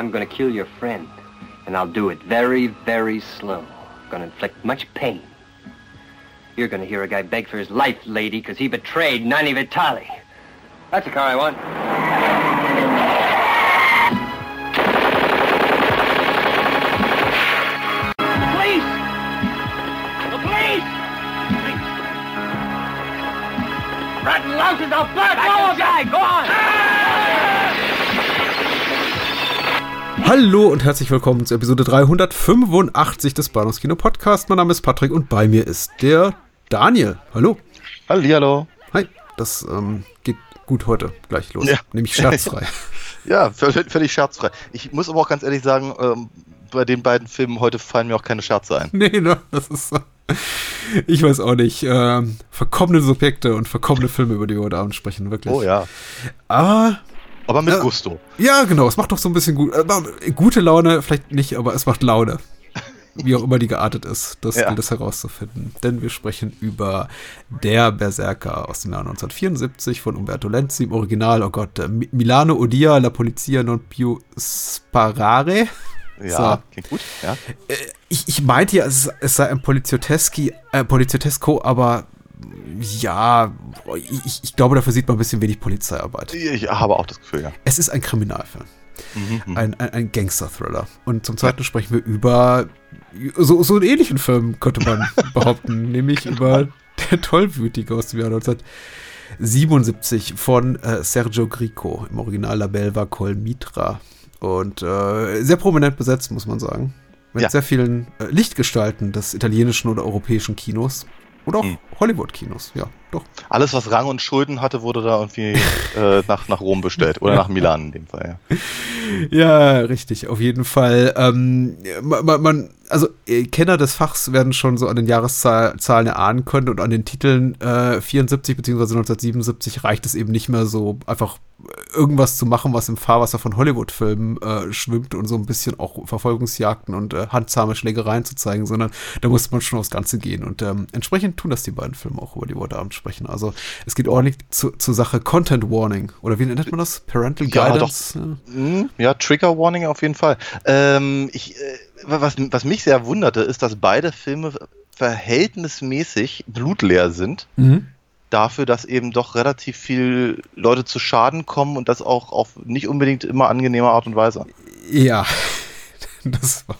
I'm gonna kill your friend. And I'll do it very, very slow. Gonna inflict much pain. You're gonna hear a guy beg for his life, lady, because he betrayed Nani Vitali. That's the car I want. Hallo und herzlich willkommen zu Episode 385 des Bahnhofskino Podcast. Mein Name ist Patrick und bei mir ist der Daniel. Hallo. Hallihallo. Hi. Das ähm, geht gut heute gleich los. Ja. Nämlich scherzfrei. Ja, völlig, völlig scherzfrei. Ich muss aber auch ganz ehrlich sagen, ähm, bei den beiden Filmen heute fallen mir auch keine Scherze ein. nee, ne? Das ist. Ich weiß auch nicht. Ähm, verkommene Subjekte und verkommene Filme, über die wir heute Abend sprechen, wirklich. Oh ja. Aber. Aber mit Ja. Gusto. Ja, genau. Es macht doch so ein bisschen gut. Äh, gute Laune, vielleicht nicht, aber es macht Laune. Wie auch immer die geartet ist, das Ja. gilt es herauszufinden. Denn wir sprechen über Der Berserker aus dem Jahr 1974 von Umberto Lenzi im Original. Oh Gott, äh, Mi- Milano Odia, La Polizia non più sparare. Ja, So. klingt gut. Ja. Ich, ich meinte ja, es, es sei ein Polizioteschi, äh, Poliziotesco, aber ja, ich, ich glaube, dafür sieht man ein bisschen wenig Polizeiarbeit. Ich habe auch das Gefühl, ja. Es ist ein Kriminalfilm. Mhm, ein, ein, ein Gangster-Thriller. Und zum zweiten sprechen wir über so, so einen ähnlichen Film, könnte man behaupten, nämlich über Der Tollwütige aus dem Jahr 1977 von äh, Sergio Grico, im Original La Belva col Mitra. Und äh, sehr prominent besetzt, muss man sagen. Mit Ja. sehr vielen äh, Lichtgestalten des italienischen oder europäischen Kinos. Oder auch Mhm. Hollywood-Kinos, ja, doch. Alles, was Rang und Schulden hatte, wurde da irgendwie äh, nach, nach Rom bestellt. Oder nach Milan in dem Fall, ja. Ja, richtig, auf jeden Fall. Ähm, man, man- also äh, Kenner des Fachs werden schon so an den Jahreszahlen erahnen können und an den Titeln äh, 74 bzw. 1977 reicht es eben nicht mehr so einfach irgendwas zu machen, was im Fahrwasser von Hollywood-Filmen äh, schwimmt und so ein bisschen auch Verfolgungsjagden und äh, handzahme Schlägereien zu zeigen, sondern da muss man schon aufs Ganze gehen. Und ähm, entsprechend tun das die beiden Filme auch, über die wir heute Abend sprechen. Also es geht ordentlich zu, zur Sache Content Warning. Oder wie nennt man das? Parental Ja, Guidance? Ja. Mhm, Ja, Trigger Warning auf jeden Fall. Ähm, ich, äh, was, was mich sehr wunderte, ist, dass beide Filme verhältnismäßig blutleer sind. Mhm. Dafür, dass eben doch relativ viel Leute zu Schaden kommen und das auch auf nicht unbedingt immer angenehme Art und Weise. Ja, das war.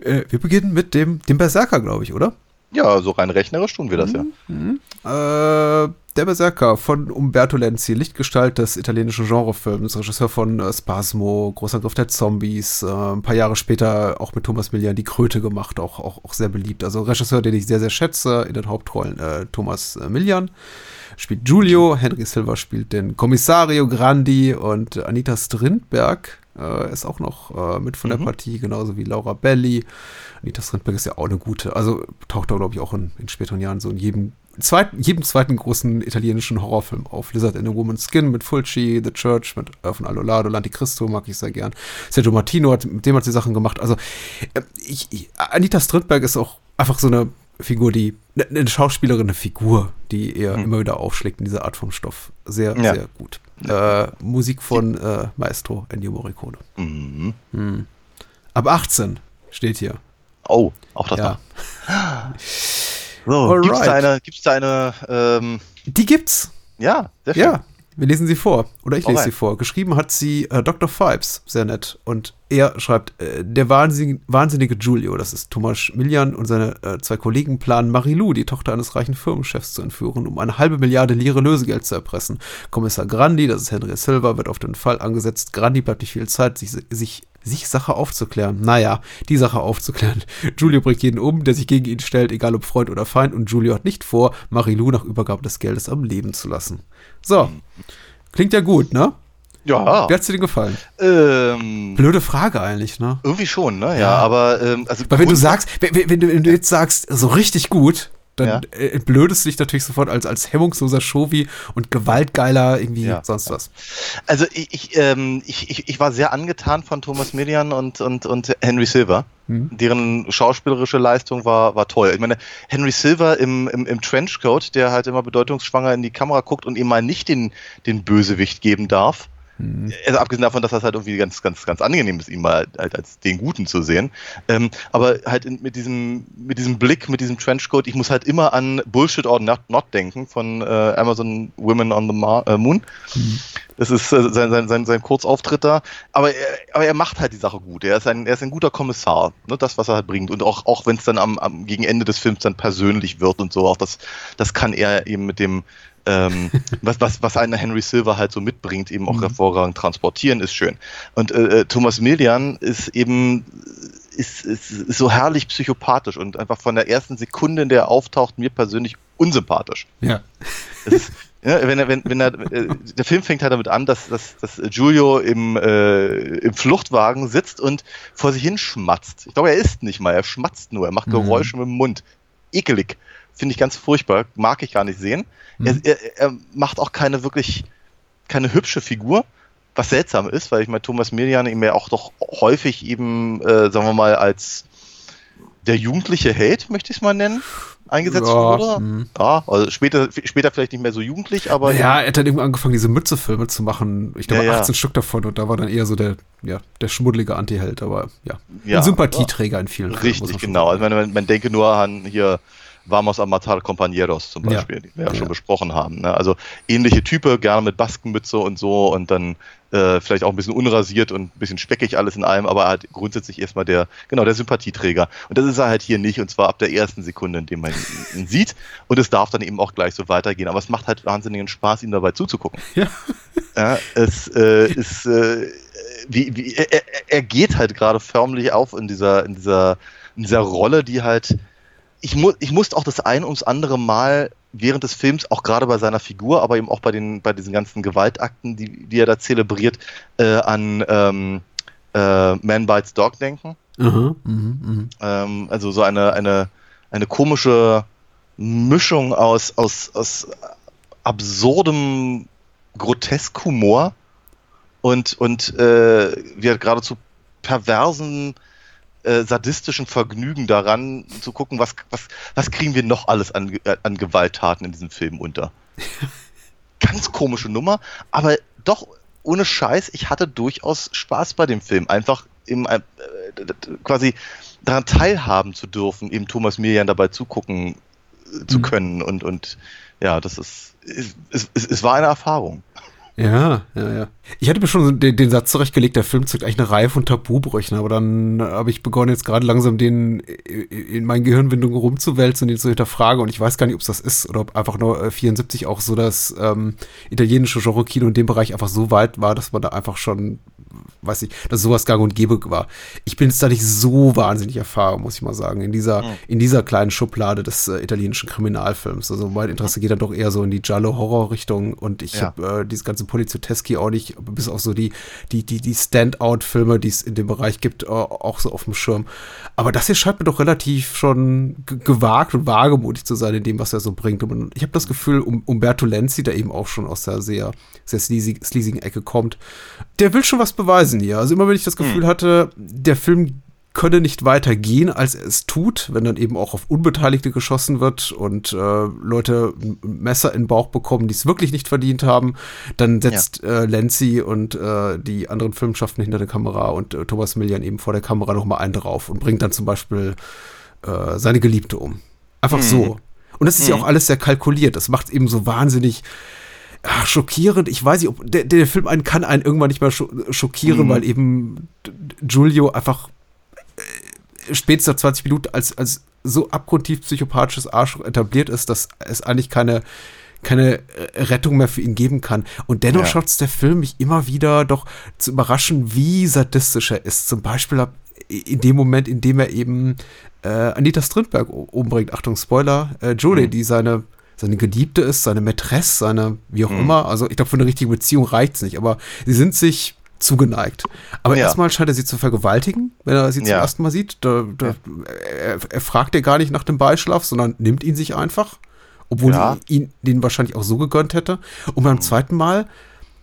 Äh, wir beginnen mit dem, dem Berserker, glaube ich, oder? Ja, so rein rechnerisch tun wir das ja. Äh, der Berserker von Umberto Lenzi, Lichtgestalt des italienischen Genrefilms, Regisseur von äh, Spasmo, Großangriff der Zombies, äh, ein paar Jahre später auch mit Thomas Millian die Kröte gemacht, auch, auch, auch sehr beliebt. Also Regisseur, den ich sehr, sehr schätze, in den Hauptrollen äh, Thomas äh, Millian spielt Giulio, Henry Silva spielt den Kommissario Grandi und Anita Strindberg äh, ist auch noch äh, mit von der Partie, genauso wie Laura Belli. Anita Strindberg ist ja auch eine gute, also taucht da, glaube ich, auch in, in späteren Jahren so in jedem zweiten, jedem zweiten großen italienischen Horrorfilm auf. Lizard in a Woman's Skin mit Fulci, The Church mit äh, von Alolado, L'Anticristo mag ich sehr gern. Sergio Martino hat, mit dem hat sie Sachen gemacht. Also äh, ich, ich, Anita Strindberg ist auch einfach so eine Figur, die ne- eine Schauspielerin, eine Figur, die eher immer wieder aufschlägt in dieser Art von Stoff. Sehr, Ja. sehr gut. Äh, Musik von äh, Maestro Ennio Morricone. Mhm. Ab 18 steht hier. Oh, auch das Ja. noch. So, gibt's da Alright. eine, gibt's da eine, ähm, Die gibt's. ja, sehr schön. Ja, wir lesen sie vor. Oder ich lese Alright. sie vor. Geschrieben hat sie äh, Dr. Fibes, sehr nett. Und er schreibt, äh, der wahnsinnige, wahnsinnige Giulio, das ist Thomas Millian und seine äh, zwei Kollegen planen Marilou, die Tochter eines reichen Firmenchefs, zu entführen, um eine halbe Milliarde Lire Lösegeld zu erpressen. Kommissar Grandi, das ist Henry Silva, wird auf den Fall angesetzt. Grandi bleibt nicht viel Zeit, sich, sich sich Sache aufzuklären. Naja, die Sache aufzuklären. Giulio bringt jeden um, der sich gegen ihn stellt, egal ob Freund oder Feind, und Giulio hat nicht vor, Marilou nach Übergabe des Geldes am Leben zu lassen. So. Klingt ja gut, ne? Ja, Wie hat's dir denn gefallen? ähm, Blöde Frage eigentlich, ne? irgendwie schon, ne? Ja, Ja. aber, ähm, also, Weil wenn du sagst, wenn, wenn du jetzt sagst, so richtig gut, dann Ja. äh, entblödest du dich natürlich sofort als, als hemmungsloser Shovi und gewaltgeiler irgendwie Ja. sonst was. Also ich, ich, ähm, ich, ich, ich war sehr angetan von Thomas Median und, und, und Henry Silver. Mhm. Deren schauspielerische Leistung war, war toll. Ich meine, Henry Silver im, im, im Trenchcoat, der halt immer bedeutungsschwanger in die Kamera guckt und ihm mal nicht den, den Bösewicht geben darf, Mhm. Also abgesehen davon, dass das halt irgendwie ganz, ganz, ganz angenehm ist, ihn mal halt als den Guten zu sehen. Ähm, aber halt in, mit diesem, mit diesem Blick, mit diesem Trenchcoat, ich muss halt immer an Bullshit or Not, not denken von äh, Amazon Women on the Mar äh, Moon. Mhm. Das ist äh, sein, sein, sein, sein Kurzauftritt da. Aber er, aber er macht halt die Sache gut. Er ist ein, er ist ein guter Kommissar, ne? das, was er halt bringt. Und auch, auch wenn es dann am, am, gegen Ende des Films dann persönlich wird und so, auch das, das kann er eben mit dem, ähm, was, was, was einer Henry Silver halt so mitbringt, eben auch mhm. hervorragend transportieren, ist schön. Und äh, äh, Thomas Millian ist eben ist, ist, ist so herrlich psychopathisch und einfach von der ersten Sekunde, in der er auftaucht, mir persönlich unsympathisch. Ja. Ist, ja wenn er, wenn, wenn er, äh, der Film fängt halt damit an, dass, dass, dass Giulio im, äh, im Fluchtwagen sitzt und vor sich hin schmatzt. Ich glaube, er isst nicht mal, er schmatzt nur, er macht mhm. Geräusche mhm. mit dem Mund. Ekelig. Finde ich ganz furchtbar, mag ich gar nicht sehen. Mhm. Er, er, er, macht auch keine wirklich, keine hübsche Figur, was seltsam ist, weil ich meine, Thomas Milian ihm ja auch doch häufig eben, äh, sagen wir mal, als der jugendliche Held, möchte ich es mal nennen, eingesetzt ja, wurde. Hm. Ja, also später, später vielleicht nicht mehr so jugendlich, aber. Ja, er hat dann irgendwann angefangen, diese Mützefilme zu machen. Ich glaube, ja, 18 Stück davon und da war dann eher so der, ja, der schmuddelige Anti-Held, aber ja. ja ein Sympathieträger in vielen Richtig, genau. Also man, man denke nur an hier Vamos a matar compañeros zum Beispiel, ja. die wir ja, schon besprochen haben. Ne? Also ähnliche Type, gerne mit Baskenmütze und so und dann äh, vielleicht auch ein bisschen unrasiert und ein bisschen speckig alles in allem, aber halt grundsätzlich erstmal der, genau, der Sympathieträger. Und das ist er halt hier nicht und zwar ab der ersten Sekunde, in dem man ihn, ihn sieht und es darf dann eben auch gleich so weitergehen. Aber es macht halt wahnsinnigen Spaß, ihm dabei zuzugucken. Ja. ja es äh, ist, äh, wie, wie, er, er geht halt gerade förmlich auf in dieser, in dieser, in dieser Rolle, die halt ich, mu ich musste auch das ein ums andere Mal während des Films, auch gerade bei seiner Figur, aber eben auch bei, den, bei diesen ganzen Gewaltakten, die, die er da zelebriert, äh, an ähm, äh, Man Bites Dog denken. Mhm, mh, mh. Ähm, also so eine, eine, eine komische Mischung aus, aus, aus absurdem Groteskhumor und, und äh, wie geradezu perversen äh, sadistischen Vergnügen daran, zu gucken, was, was, was kriegen wir noch alles an, äh, an Gewalttaten in diesem Film unter. Ganz komische Nummer, aber doch ohne Scheiß, ich hatte durchaus Spaß bei dem Film. Einfach im, äh, quasi daran teilhaben zu dürfen, eben Thomas Mirjan dabei zugucken äh, zu mhm. können. Und, und ja, das ist, es, es, es war eine Erfahrung. Ja, ja, ja. Ich hatte mir schon den, den Satz zurechtgelegt, der Film zeigt eigentlich eine Reihe von Tabubrüchen, aber dann habe ich begonnen, jetzt gerade langsam den in meinen Gehirnwindungen rumzuwälzen und ihn zu hinterfragen und ich weiß gar nicht, ob es das ist oder ob einfach nur 74 auch so das ähm, italienische Genre-Kino in dem Bereich einfach so weit war, dass man da einfach schon weiß ich, dass sowas gang und gäbe war. Ich bin jetzt da nicht so wahnsinnig erfahren, muss ich mal sagen, in dieser, mhm. in dieser kleinen Schublade des äh, italienischen Kriminalfilms. Also mein Interesse geht dann doch eher so in die Giallo-Horror-Richtung und ich ja. habe äh, dieses ganze Poliziotteschi auch nicht, bis auf so die, die, die, die Standout-Filme, die es in dem Bereich gibt, äh, auch so auf dem Schirm. Aber das hier scheint mir doch relativ schon gewagt und wagemutig zu sein in dem, was er so bringt. Und ich habe das Gefühl, um, Umberto Lenzi, der eben auch schon aus der sehr, sehr sleasigen Ecke kommt, der will schon was beweisen hier. Also immer wenn ich das Gefühl hm. hatte, der Film könne nicht weiter gehen, als er es tut, wenn dann eben auch auf Unbeteiligte geschossen wird und äh, Leute Messer in den Bauch bekommen, die es wirklich nicht verdient haben, dann setzt ja. äh, Lenzi und äh, die anderen Filmschaften hinter der Kamera und äh, Thomas Millian eben vor der Kamera nochmal einen drauf und bringt dann zum Beispiel äh, seine Geliebte um. Einfach mhm. so. Und das ist mhm. ja auch alles sehr kalkuliert. Das macht es eben so wahnsinnig ach, schockierend. Ich weiß nicht, ob der, der Film einen kann einen irgendwann nicht mehr schockieren, mhm. weil eben Giulio einfach äh, spätestens nach 20 Minuten als, als so abgrundtief psychopathisches Arschloch etabliert ist, dass es eigentlich keine, keine Rettung mehr für ihn geben kann. Und dennoch ja. schafft es der Film mich immer wieder doch zu überraschen, wie sadistisch er ist. Zum Beispiel in dem Moment, in dem er eben äh, Anita Strindberg umbringt, Achtung, Spoiler, äh, Julie, mhm. die seine seine Geliebte ist, seine Mätresse, seine, wie auch mhm. immer. Also ich glaube, für eine richtige Beziehung reicht es nicht, aber sie sind sich zugeneigt. Aber ja. erstmal scheint er sie zu vergewaltigen, wenn er sie zum ja. ersten Mal sieht. Da, da, ja. er, er, fragt ja gar nicht nach dem Beischlaf, sondern nimmt ihn sich einfach, obwohl sie ihn den wahrscheinlich auch so gegönnt hätte. Und beim mhm. zweiten Mal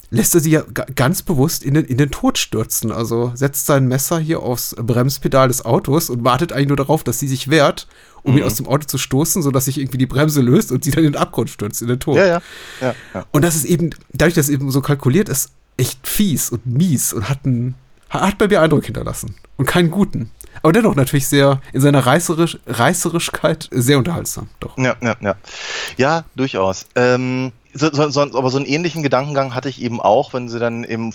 lässt er sie ja ganz bewusst in den, in den Tod stürzen. Also setzt sein Messer hier aufs Bremspedal des Autos und wartet eigentlich nur darauf, dass sie sich wehrt, um mhm. ihn aus dem Auto zu stoßen, sodass sich irgendwie die Bremse löst und sie dann in den Abgrund stürzt, in den Tod. Ja, ja. ja, ja. Und das ist eben, dadurch, dass es eben so kalkuliert ist, echt fies und mies und hat, einen, hat bei mir Eindruck hinterlassen. Und keinen guten. Aber dennoch natürlich sehr, in seiner Reißerisch, Reißerischkeit sehr unterhaltsam. Doch. Ja, ja, ja. Ja, durchaus. Ähm, so, so, so, aber so einen ähnlichen Gedankengang hatte ich eben auch, wenn sie dann eben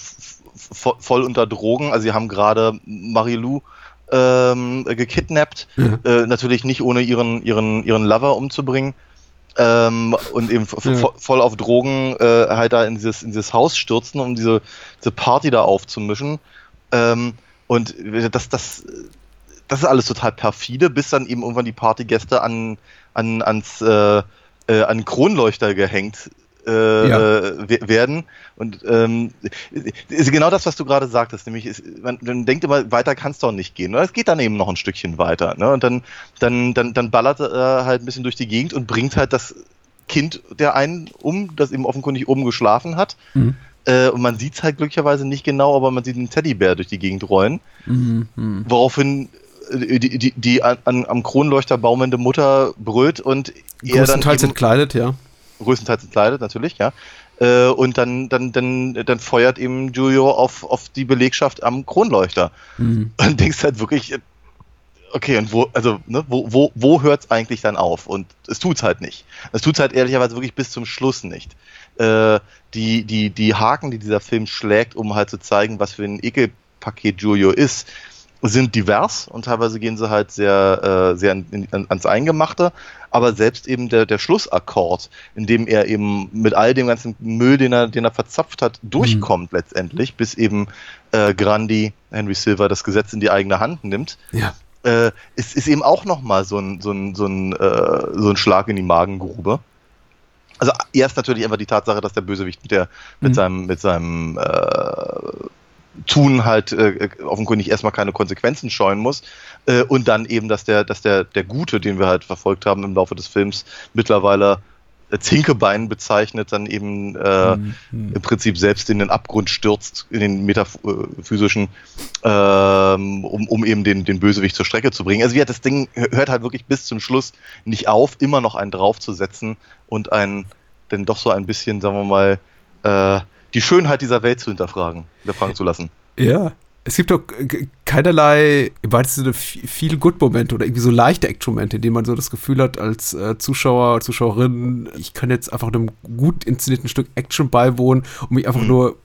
voll unter Drogen, also sie haben gerade Marilou ähm, gekidnappt, ja. äh, natürlich nicht ohne ihren, ihren, ihren Lover umzubringen. Ähm, und eben ja. voll auf Drogen äh, halt da in dieses, in dieses Haus stürzen, um diese, diese Party da aufzumischen. Ähm, und das, das, das ist alles total perfide, bis dann eben irgendwann die Partygäste an, an, ans, äh, äh, an Kronleuchter gehängt äh, ja. werden. Und ähm, ist genau das, was du gerade sagtest, nämlich ist, man, man denkt immer, weiter kann es doch nicht gehen. Es geht dann eben noch ein Stückchen weiter. Ne? Und dann, dann, dann, dann ballert er halt ein bisschen durch die Gegend und bringt halt das Kind der einen um, das eben offenkundig oben geschlafen hat. Mhm. Äh, und man sieht es halt glücklicherweise nicht genau, aber man sieht einen Teddybär durch die Gegend rollen. Mhm. mhm. Woraufhin äh, die, die, die an, am Kronleuchter baumende Mutter brüllt und er dann. Größtenteils entkleidet, ja größtenteils entkleidet, natürlich, ja. Äh, und dann, dann, dann, dann feuert eben Giulio auf, auf die Belegschaft am Kronleuchter. Mhm. Und denkst halt wirklich, okay, und wo, also, ne, wo, wo, wo hört es eigentlich dann auf? Und es tut's halt nicht. Es tut's halt ehrlicherweise wirklich bis zum Schluss nicht. Äh, die, die, die Haken, die dieser Film schlägt, um halt zu zeigen, was für ein Ekelpaket Giulio ist, sind divers und teilweise gehen sie halt sehr, äh, sehr in, in, ans Eingemachte, aber selbst eben der, der Schlussakkord, in dem er eben mit all dem ganzen Müll, den er, den er verzapft hat, durchkommt mhm. letztendlich, bis eben äh, Grandi, Henry Silver, das Gesetz in die eigene Hand nimmt. Ja. Äh, ist, ist eben auch nochmal so ein, so, ein, so, ein, äh, so ein Schlag in die Magengrube. Also erst natürlich einfach die Tatsache, dass der Bösewicht mit, der, mit mhm. seinem, mit seinem äh, Tun halt äh, offenkundig erstmal keine Konsequenzen scheuen muss. Äh, und dann eben, dass der, dass der, der Gute, den wir halt verfolgt haben im Laufe des Films, mittlerweile Zinkebein bezeichnet, dann eben äh, mhm. im Prinzip selbst in den Abgrund stürzt, in den metaphysischen, ähm, um, um eben den, den Bösewicht zur Strecke zu bringen. Also wie das Ding hört halt wirklich bis zum Schluss nicht auf, immer noch einen draufzusetzen und einen, denn doch so ein bisschen, sagen wir mal, äh, die Schönheit dieser Welt zu hinterfragen, hinterfragen zu lassen. Ja. Es gibt doch keinerlei, im weitesten Sinne, viel Good-Momente oder irgendwie so leichte Action-Momente, in denen man so das Gefühl hat, als äh, Zuschauer, Zuschauerin, ich kann jetzt einfach einem gut inszenierten Stück Action beiwohnen und mich einfach mhm. nur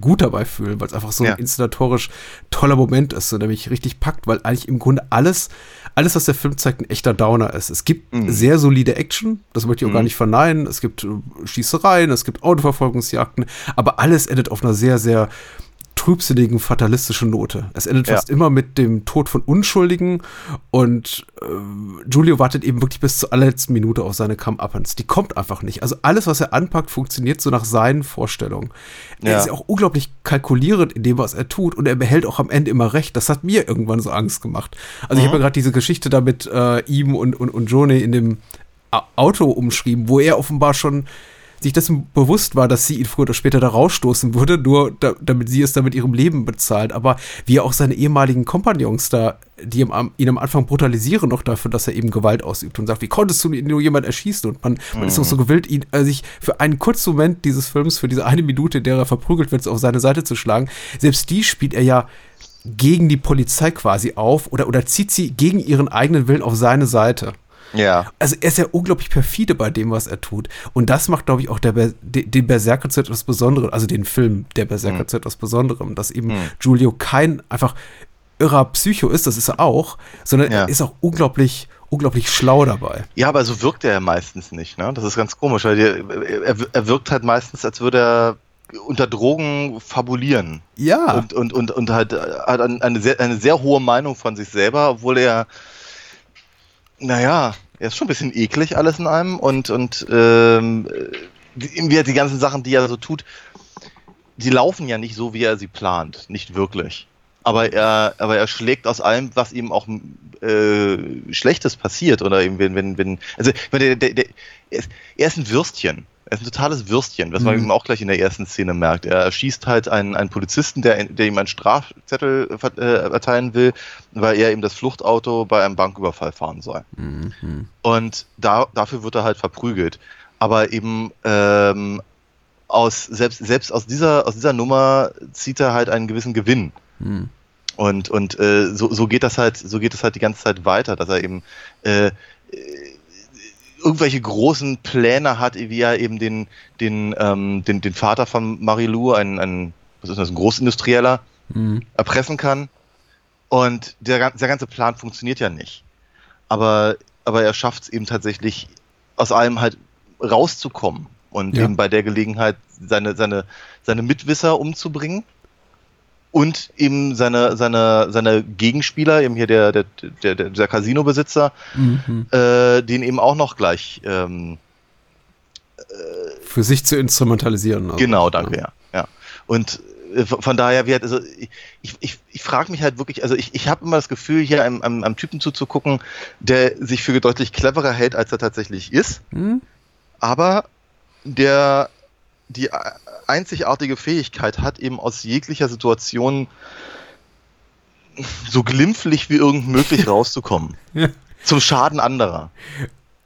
gut dabei fühlen, weil es einfach so ja. ein inszenatorisch toller Moment ist, so, der mich richtig packt, weil eigentlich im Grunde alles, alles, was der Film zeigt, ein echter Downer ist. Es gibt mhm. sehr solide Action, das möchte ich auch mhm. gar nicht verneinen. Es gibt äh, Schießereien, es gibt Autoverfolgungsjagden, aber alles endet auf einer sehr, sehr trübsinnigen, fatalistischen Note. Es endet ja. fast immer mit dem Tod von Unschuldigen und äh, Giulio wartet eben wirklich bis zur allerletzten Minute auf seine Come-Uppens. Die kommt einfach nicht. Also alles, was er anpackt, funktioniert so nach seinen Vorstellungen. Er ist ja auch unglaublich kalkulierend in dem, was er tut und er behält auch am Ende immer recht. Das hat mir irgendwann so Angst gemacht. Also mhm. ich habe ja gerade diese Geschichte da mit äh, ihm und, und, und Joni in dem Auto umschrieben, wo er offenbar schon sich dessen bewusst war, dass sie ihn früher oder später da rausstoßen würde, nur da, damit sie es dann mit ihrem Leben bezahlt. Aber wie er auch seine ehemaligen Kompagnons da, die ihn am, ihn am Anfang brutalisieren, noch dafür, dass er eben Gewalt ausübt und sagt, wie konntest du nur jemand erschießen? Und man, man ist auch so mhm. gewillt, ihn äh, sich für einen kurzen Moment dieses Films, für diese eine Minute, in der er verprügelt wird, auf seine Seite zu schlagen. Selbst die spielt er ja gegen die Polizei quasi auf oder, oder zieht sie gegen ihren eigenen Willen auf seine Seite. Ja. Also er ist ja unglaublich perfide bei dem, was er tut. Und das macht, glaube ich, auch der Ber den Berserker zu etwas Besonderem, also den Film der Berserker mhm. zu etwas Besonderem, dass eben mhm. Giulio kein einfach irrer Psycho ist, das ist er auch, sondern ja. er ist auch unglaublich unglaublich schlau dabei. Ja, aber so wirkt er ja meistens nicht, ne? Das ist ganz komisch, weil er, er wirkt halt meistens, als würde er unter Drogen fabulieren. Ja. Und, und, und, und halt hat eine sehr, eine sehr hohe Meinung von sich selber, obwohl er naja, er ist schon ein bisschen eklig alles in einem und, und ähm, die, die ganzen Sachen, die er so tut, die laufen ja nicht so, wie er sie plant. Nicht wirklich. Aber er, aber er schlägt aus allem, was ihm auch äh, Schlechtes passiert. Oder eben, wenn, wenn, wenn, also der, der, der, er, ist, er ist ein Würstchen. Er ist ein totales Würstchen, was man mhm. auch gleich in der ersten Szene merkt. Er schießt halt einen, einen Polizisten, der, der ihm einen Strafzettel äh, erteilen will, weil er ihm das Fluchtauto bei einem Banküberfall fahren soll. Mhm. Und da, dafür wird er halt verprügelt. Aber eben ähm, aus, selbst, selbst aus dieser, aus dieser Nummer zieht er halt einen gewissen Gewinn. Hm. Und, und äh, so, so geht das halt, so geht das halt die ganze Zeit weiter, dass er eben äh, irgendwelche großen Pläne hat, wie er eben den, den, ähm, den, den Vater von Marilou, ein, ein, was ist das, ein Großindustrieller, mhm. erpressen kann. Und der, der ganze Plan funktioniert ja nicht. Aber, aber er schafft es eben tatsächlich, aus allem halt rauszukommen und ja. eben bei der Gelegenheit seine, seine, seine Mitwisser umzubringen und eben seine, seine, seine Gegenspieler, eben hier der, der, der, der Casino-Besitzer, mhm. äh, den eben auch noch gleich ähm, äh, für sich zu instrumentalisieren. Also. Genau, danke, ja. ja. Und äh, von daher wird, also ich, ich, ich frage mich halt wirklich, also ich, ich habe immer das Gefühl, hier einem, einem, einem Typen zuzugucken, der sich für deutlich cleverer hält, als er tatsächlich ist, mhm. aber der die einzigartige Fähigkeit hat, eben aus jeglicher Situation so glimpflich wie irgend möglich rauszukommen. ja. Zum Schaden anderer.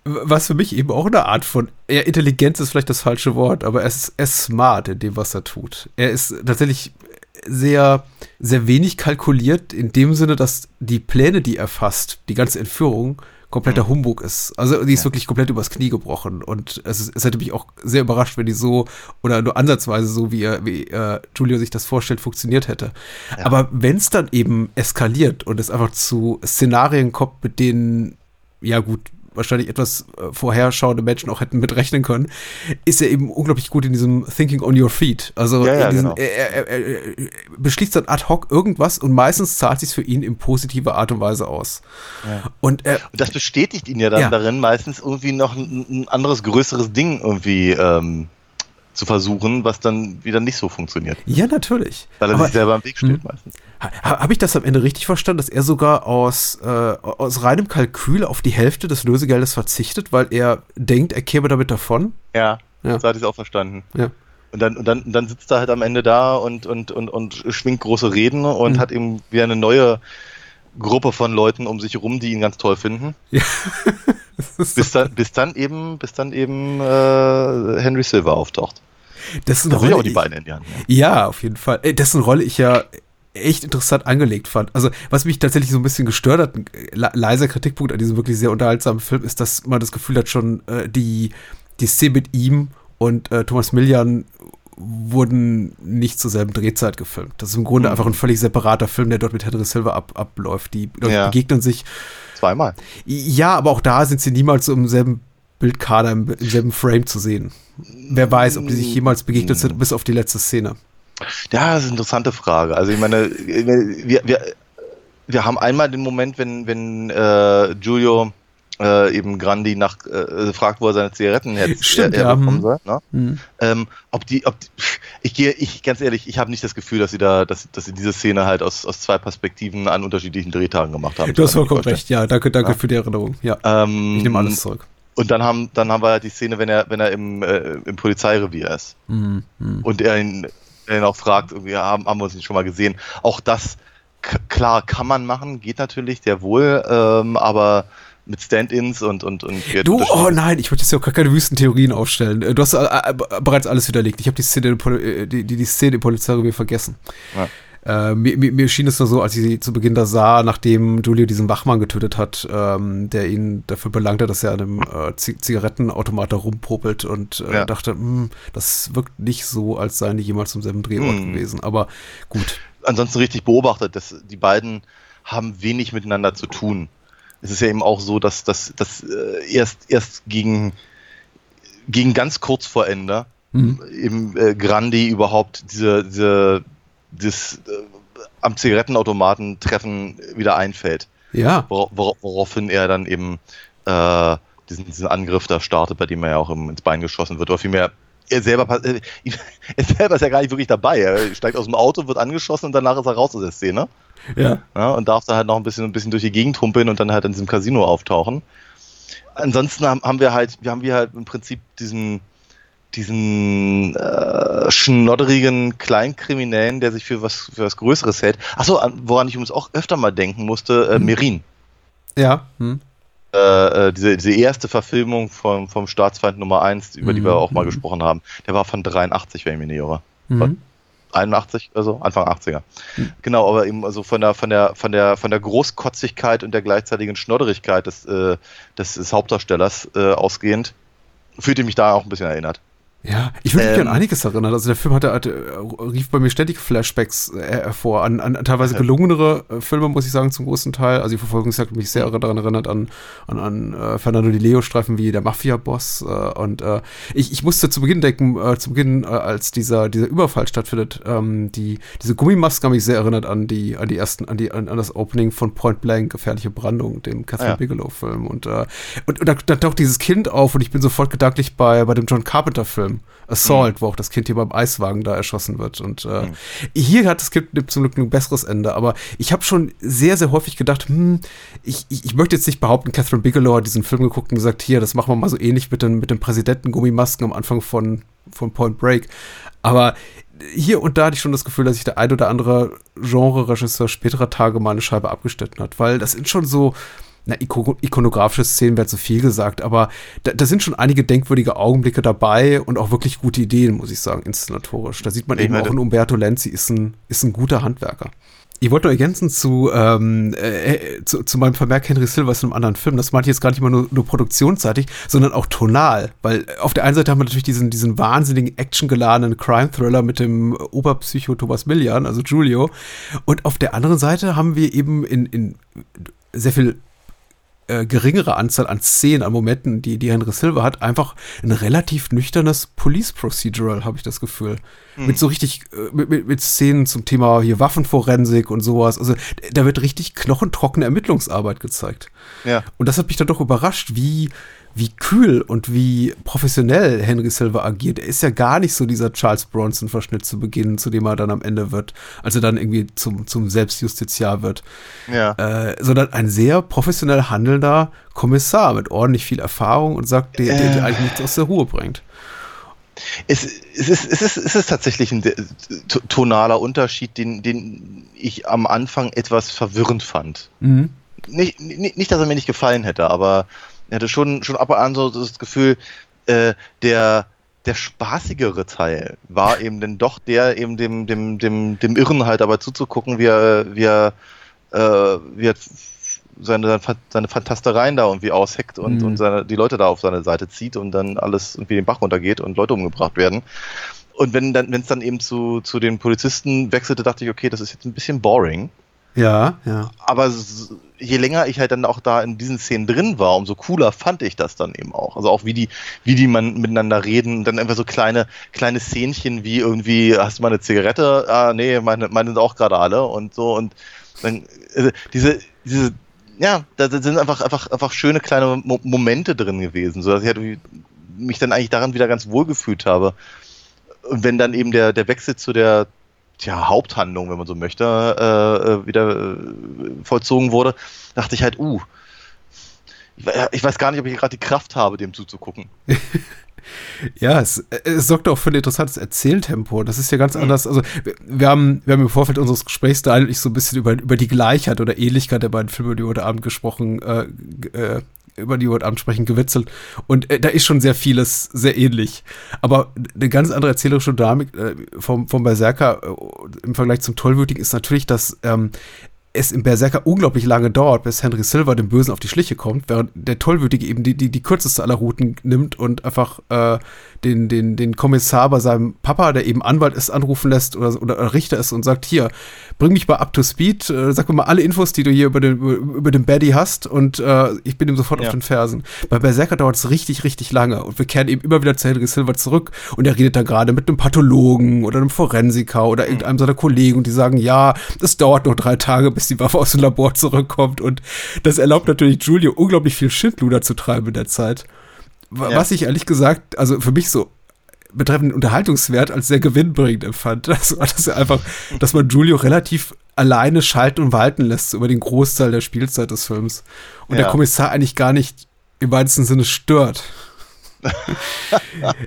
Was für mich eben auch eine Art von, ja, Intelligenz ist vielleicht das falsche Wort, aber er ist, er ist smart in dem, was er tut. Er ist tatsächlich sehr, sehr wenig kalkuliert in dem Sinne, dass die Pläne, die er fasst, die ganze Entführung, kompletter mhm. Humbug ist. Also die ist ja. wirklich komplett übers Knie gebrochen. Und es, ist, es hätte mich auch sehr überrascht, wenn die so oder nur ansatzweise so, wie, wie äh, Julio sich das vorstellt, funktioniert hätte. Ja. Aber wenn es dann eben eskaliert und es einfach zu Szenarien kommt, mit denen, ja gut, wahrscheinlich etwas äh, vorherschauende Menschen auch hätten mitrechnen können, ist er eben unglaublich gut in diesem Thinking on your feet. Also ja, ja, diesen, genau. er, er, er, beschließt dann ad hoc irgendwas und meistens zahlt sich für ihn in positiver Art und Weise aus. Ja. Und, und, das bestätigt ihn ja dann darin, meistens irgendwie noch ein, ein anderes, größeres Ding irgendwie ähm, zu versuchen, was dann wieder nicht so funktioniert. Ja, natürlich. Weil er Aber, sich selber im Weg steht hm. meistens. Habe ich das am Ende richtig verstanden, dass er sogar aus, äh, aus reinem Kalkül auf die Hälfte des Lösegeldes verzichtet, weil er denkt, er käme damit davon? Ja, ja. so hatte ich es auch verstanden. Ja. Und dann, und, dann, und dann sitzt er halt am Ende da und, und, und, und schwingt große Reden und mhm. hat eben wieder eine neue Gruppe von Leuten um sich herum, die ihn ganz toll finden. Ja. bis, dann, bis dann eben, bis dann eben äh, Henry Silver auftaucht. Dessen da Rolle auch die Beine in die Hand. Ja. ja, auf jeden Fall. Äh, dessen Rolle ich ja echt interessant angelegt fand. Also, was mich tatsächlich so ein bisschen gestört hat, ein leiser Kritikpunkt an diesem wirklich sehr unterhaltsamen Film, ist, dass man das Gefühl hat, schon äh, die, die Szene mit ihm und äh, Thomas Millian wurden nicht zur selben Drehzeit gefilmt. Das ist im Grunde mhm. einfach ein völlig separater Film, der dort mit Henry Silver ab, abläuft. Die Leute ja. begegnen sich. Zweimal. Ja, aber auch da sind sie niemals im selben Bildkader, im, im selben Frame zu sehen. Wer weiß, ob die sich jemals begegnet sind, bis auf die letzte Szene. Ja, das ist eine interessante Frage. Also ich meine, wir, wir, wir haben einmal den Moment, wenn, wenn äh, Giulio äh, eben Grandi nach äh, fragt, wo er seine Zigaretten hätte Stimmt, er, er bekommen soll. Ne? Mhm. Ähm, ob die, ob die, ich gehe, ich ganz ehrlich, ich habe nicht das Gefühl, dass sie da, dass, dass sie diese Szene halt aus, aus zwei Perspektiven an unterschiedlichen Drehtagen gemacht haben. Du hast vollkommen recht, ja, danke, danke ja. für die Erinnerung. Ja, ähm, ich nehme alles zurück. Und dann haben, dann haben wir halt die Szene, wenn er, wenn er im, äh, im Polizeirevier ist. Mhm. Und er ihn er ihn auch fragt, irgendwie, haben, haben wir uns nicht schon mal gesehen. Auch das, klar, kann man machen, geht natürlich sehr wohl, ähm, aber mit Stand-ins und und und du oh nein ich wollte jetzt ja auch gar keine Wüstentheorien aufstellen du hast äh, äh bereits alles widerlegt ich habe die Szene äh, die, die, die Szene im Polizeirevier vergessen ja. Äh, mir, mir, schien es nur so, als ich sie zu Beginn da sah, nachdem Julio diesen Wachmann getötet hat, ähm, der ihn dafür belangte, dass er an einem äh, Zigarettenautomat da rumpopelt und äh, ja. dachte, mh, hm, das wirkt nicht so, als seien die jemals zum selben Drehort hm. gewesen. Aber gut. Ansonsten richtig beobachtet, dass die beiden haben wenig miteinander zu tun. Es ist ja eben auch so, dass das äh, erst, erst gegen, gegen ganz kurz vor Ende mhm. eben äh, Grandi überhaupt diese, diese das äh, am Zigarettenautomaten treffen wieder einfällt. Ja. Wor wor woraufhin er dann eben äh, diesen, diesen, Angriff da startet, bei dem er ja auch im, ins Bein geschossen wird. Oder vielmehr, er selber, äh, er selber ist ja gar nicht wirklich dabei. Er steigt aus dem Auto, wird angeschossen und danach ist er raus aus der Szene. Ja. ja und darf da halt noch ein bisschen, ein bisschen durch die Gegend humpeln und dann halt in diesem Casino auftauchen. Ansonsten haben, haben wir halt, wir haben wir halt im Prinzip diesen, diesen äh, schnodderigen Kleinkriminellen, der sich für was, für was Größeres hält. Achso, woran ich uns auch öfter mal denken musste, äh, hm. Merin. Ja. Hm. Äh, diese, diese erste Verfilmung vom, vom Staatsfeind Nummer 1, über die wir auch mal mhm. gesprochen haben, der war von 83, wenn ich mich nicht irre. Mhm. 81, also Anfang 80er. Mhm. Genau, aber eben also von der von der von der von der Großkotzigkeit und der gleichzeitigen Schnodderigkeit des, äh, des, des Hauptdarstellers äh, ausgehend fühlte mich da auch ein bisschen erinnert. Ja, ich würde mich ähm, an einiges erinnern. Also der Film hatte, hatte rief bei mir ständig Flashbacks äh, hervor, an, an, teilweise gelungenere äh, Filme, muss ich sagen, zum großen Teil. Also die Verfolgungsjagd hat mich sehr daran erinnert an, an, an äh, Fernando Di Leo-Streifen wie der Mafia-Boss. Äh, und äh, ich, ich musste zu Beginn denken, äh, zu Beginn, äh, als dieser, dieser Überfall stattfindet, ähm, die, diese Gummimasken haben mich sehr erinnert an die, an die ersten, an die, an, an das Opening von Point Blank, Gefährliche Brandung, dem Catherine ja. Bigelow-Film. Und, äh, und, und da, da taucht dieses Kind auf und ich bin sofort gedanklich bei, bei dem John Carpenter-Film. Assault, mhm. wo auch das Kind hier beim Eiswagen da erschossen wird. Und äh, mhm. hier hat das Kind zum Glück ein besseres Ende. Aber ich habe schon sehr, sehr häufig gedacht, hm, ich, ich, ich, möchte jetzt nicht behaupten, Catherine Bigelow hat diesen Film geguckt und gesagt, hier, das machen wir mal so ähnlich mit den, mit den Präsidenten-Gummimasken am Anfang von, von Point Break. Aber hier und da hatte ich schon das Gefühl, dass sich der ein oder andere Genre-Regisseur späterer Tage mal eine Scheibe abgeschnitten hat, weil das sind schon so, na, ikonografische Szenen wäre zu viel gesagt, aber da, da, sind schon einige denkwürdige Augenblicke dabei und auch wirklich gute Ideen, muss ich sagen, inszenatorisch. Da sieht man ich eben auch in Umberto Lenzi ist ein, ist ein guter Handwerker. Ich wollte nur ergänzen zu, ähm, äh, zu, zu, meinem Vermerk Henry Silver ist in einem anderen Film. Das meinte ich jetzt gar nicht immer nur, nur produktionsseitig, sondern auch tonal. Weil auf der einen Seite haben wir natürlich diesen, diesen wahnsinnigen actiongeladenen Crime-Thriller mit dem Oberpsycho Thomas Millian, also Giulio. Und auf der anderen Seite haben wir eben in, in sehr viel äh, geringere Anzahl an Szenen, an Momenten, die, die Henry Silver hat, einfach ein relativ nüchternes Police Procedural, habe ich das Gefühl. Mhm. Mit so richtig, äh, mit, mit, mit Szenen zum Thema hier Waffenforensik und sowas. Also da wird richtig knochentrockene Ermittlungsarbeit gezeigt. Ja. Und das hat mich dann doch überrascht, wie, wie kühl und wie professionell Henry Silver agiert. Er ist ja gar nicht so dieser Charles Bronson-Verschnitt zu Beginn, zu dem er dann am Ende wird, als er dann irgendwie zum, zum Selbstjustiziar wird. Ja. Äh, sondern ein sehr professionell handelnder Kommissar mit ordentlich viel Erfahrung und sagt, der, der, der eigentlich nichts aus der Ruhe bringt. Es, es, ist, es, ist, es ist tatsächlich ein tonaler Unterschied, den, den ich am Anfang etwas verwirrend fand. Mhm. Nicht, nicht, nicht, dass er mir nicht gefallen hätte, aber ich hatte schon, schon ab und an so das Gefühl, äh, der, der spaßigere Teil war eben dann doch der, eben dem, dem, dem, dem Irren halt dabei zuzugucken, wie er, wie er, äh, wie er seine, seine Fantastereien da irgendwie ausheckt und, mhm. und seine, die Leute da auf seine Seite zieht und dann alles irgendwie den Bach runtergeht und Leute umgebracht werden. Und wenn dann, wenn es dann eben zu, zu den Polizisten wechselte, dachte ich, okay, das ist jetzt ein bisschen boring. Ja, ja. Aber je länger ich halt dann auch da in diesen Szenen drin war, umso cooler fand ich das dann eben auch. Also auch wie die, wie die man miteinander reden, dann einfach so kleine, kleine Szenchen wie irgendwie, hast du mal eine Zigarette? Ah, nee, meine, meine sind auch gerade alle und so und dann, also diese, diese, ja, da sind einfach, einfach, einfach schöne kleine Mo Momente drin gewesen, so dass ich halt mich dann eigentlich daran wieder ganz wohl gefühlt habe. Und wenn dann eben der, der Wechsel zu der, tja, Haupthandlung, wenn man so möchte, äh, äh wieder äh, vollzogen wurde, dachte ich halt, uh, ich, ich weiß gar nicht, ob ich gerade die Kraft habe, dem zuzugucken. ja, es, es, sorgt auch für ein interessantes Erzähltempo. Das ist ja ganz mhm. anders. Also, wir, wir, haben, wir haben im Vorfeld unseres Gesprächs da eigentlich so ein bisschen über, über die Gleichheit oder Ähnlichkeit der beiden Filme, die wir heute Abend gesprochen, äh, äh, über die wir heute gewitzelt. Und äh, da ist schon sehr vieles sehr ähnlich. Aber eine ganz andere erzählerische Dynamik äh, vom, vom Berserker äh, im Vergleich zum Tollwütigen ist natürlich, dass ähm, es im Berserker unglaublich lange dauert, bis Henry Silver dem Bösen auf die Schliche kommt, während der Tollwütige eben die, die, die kürzeste aller Routen nimmt und einfach äh, den, den, den Kommissar bei seinem Papa, der eben Anwalt ist, anrufen lässt oder, oder Richter ist und sagt, hier, bring mich mal up to speed, äh, sag mir mal alle Infos, die du hier über den, über den Baddy hast und äh, ich bin ihm sofort ja. auf den Fersen. Bei Berserker dauert es richtig, richtig lange und wir kehren eben immer wieder zu Henry Silver zurück und er redet da gerade mit einem Pathologen oder einem Forensiker oder mhm. irgendeinem seiner Kollegen und die sagen, ja, es dauert noch drei Tage, bis die Waffe aus dem Labor zurückkommt und das erlaubt natürlich Julio unglaublich viel Schindluder zu treiben in der Zeit. Was ich ehrlich gesagt, also für mich so betreffend Unterhaltungswert als sehr gewinnbringend empfand. Das war das ja einfach, dass man Giulio relativ alleine schalten und walten lässt über den Großteil der Spielzeit des Films. Und ja. der Kommissar eigentlich gar nicht im weitesten Sinne stört.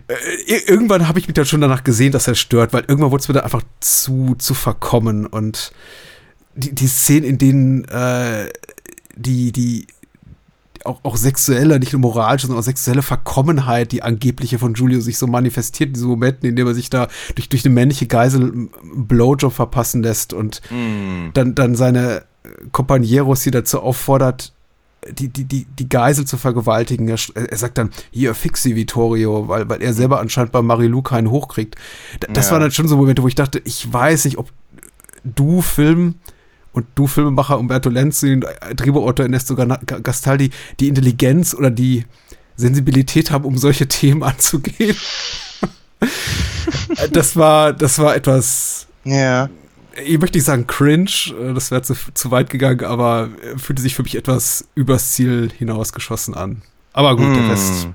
Äh, irgendwann habe ich mich dann schon danach gesehen, dass er stört, weil irgendwann wurde es mir dann einfach zu, zu verkommen und die, die Szenen, in denen äh, die, die auch, auch sexuelle, nicht nur moralische, sondern auch sexuelle Verkommenheit, die angebliche von Julio sich so manifestiert in diesen Momenten, in denen er sich da durch, durch eine männliche Geisel einen Blowjob verpassen lässt und mm. dann, dann seine Companeros sie dazu auffordert, die, die, die, die Geisel zu vergewaltigen. Er, er sagt dann, hier, fix sie, Vittorio, weil, weil er selber anscheinend bei Marilu keinen hochkriegt. Das ja. waren dann schon so Momente, wo ich dachte, ich weiß nicht, ob du Film und du Filmemacher Umberto Lenzi, Drehbuchautor Ernesto Gastaldi, die Intelligenz oder die Sensibilität haben, um solche Themen anzugehen. das war, das war etwas. Ja ich möchte nicht sagen cringe, äh, das wäre zu, zu weit gegangen, aber fühlte sich für mich etwas übers Ziel hinausgeschossen an. Aber gut, mm. der. Rest,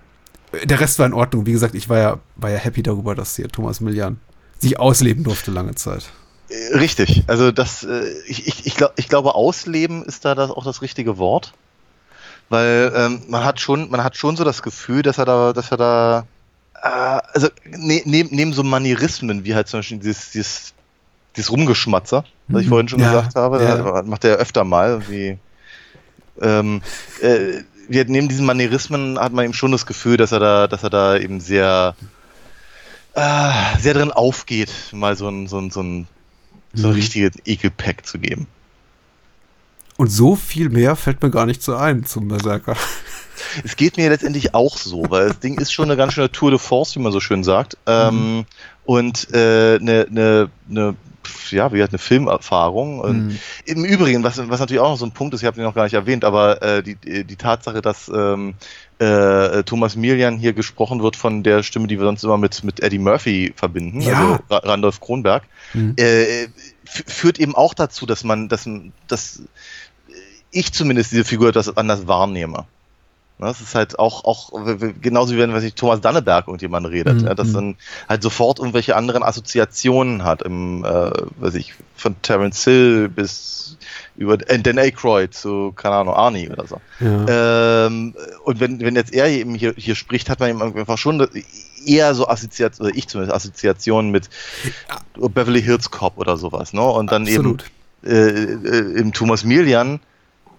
der Rest war in Ordnung. Wie gesagt, ich war ja, war ja happy darüber, dass hier Thomas Millian sich ausleben durfte lange Zeit. Äh, richtig, also das, äh, ich, ich, ich, glaub, ich glaube, ausleben ist da das auch das richtige Wort. Weil ähm, man hat schon, man hat schon so das Gefühl, dass er da, dass er da äh, also ne, neben, neben so Manierismen, wie halt zum Beispiel dieses, dieses dieses Rumgeschmatzer, was ich mhm. vorhin schon ja, gesagt habe, ja. macht er öfter mal. Wie, ähm, äh, neben diesen Manierismen hat man eben schon das Gefühl, dass er da, dass er da eben sehr, äh, sehr drin aufgeht, mal so ein, so ein, so ein, so ein mhm. richtiges Ekelpack zu geben. Und so viel mehr fällt mir gar nicht so ein zum Berserker. Es geht mir letztendlich auch so, weil das Ding ist schon eine ganz schöne Tour de Force, wie man so schön sagt. Ähm, mhm. und eine äh, ne, ne, ne ja, wie gesagt, eine Filmerfahrung. Und mhm. im Übrigen, was, was natürlich auch noch so ein Punkt ist, ich habe den noch gar nicht erwähnt, aber äh, die, die Tatsache, dass ähm, äh, Thomas Milian hier gesprochen wird von der Stimme, die wir sonst immer mit, mit Eddie Murphy verbinden, ja. also Randolph Kronberg, mhm. äh, führt eben auch dazu, dass man, dass, dass ich zumindest diese Figur etwas anders wahrnehme. Ne, das ist halt auch, auch genauso wie wenn, weiß ich, Thomas Danneberg irgendjemand redet, mhm. ja, dass mhm. dann halt sofort irgendwelche anderen Assoziationen hat, im, äh, weiß ich, von Terence Hill bis über äh, Dan Aykroyd zu, keine Ahnung, Arnie oder so. Ja. Ähm, und wenn, wenn jetzt er eben hier, hier spricht, hat man eben einfach schon eher so Assoziationen, oder ich zumindest Assoziationen mit. Beverly Hills Cop oder sowas, ne? Und dann Absolut. eben äh, äh, im Thomas Milian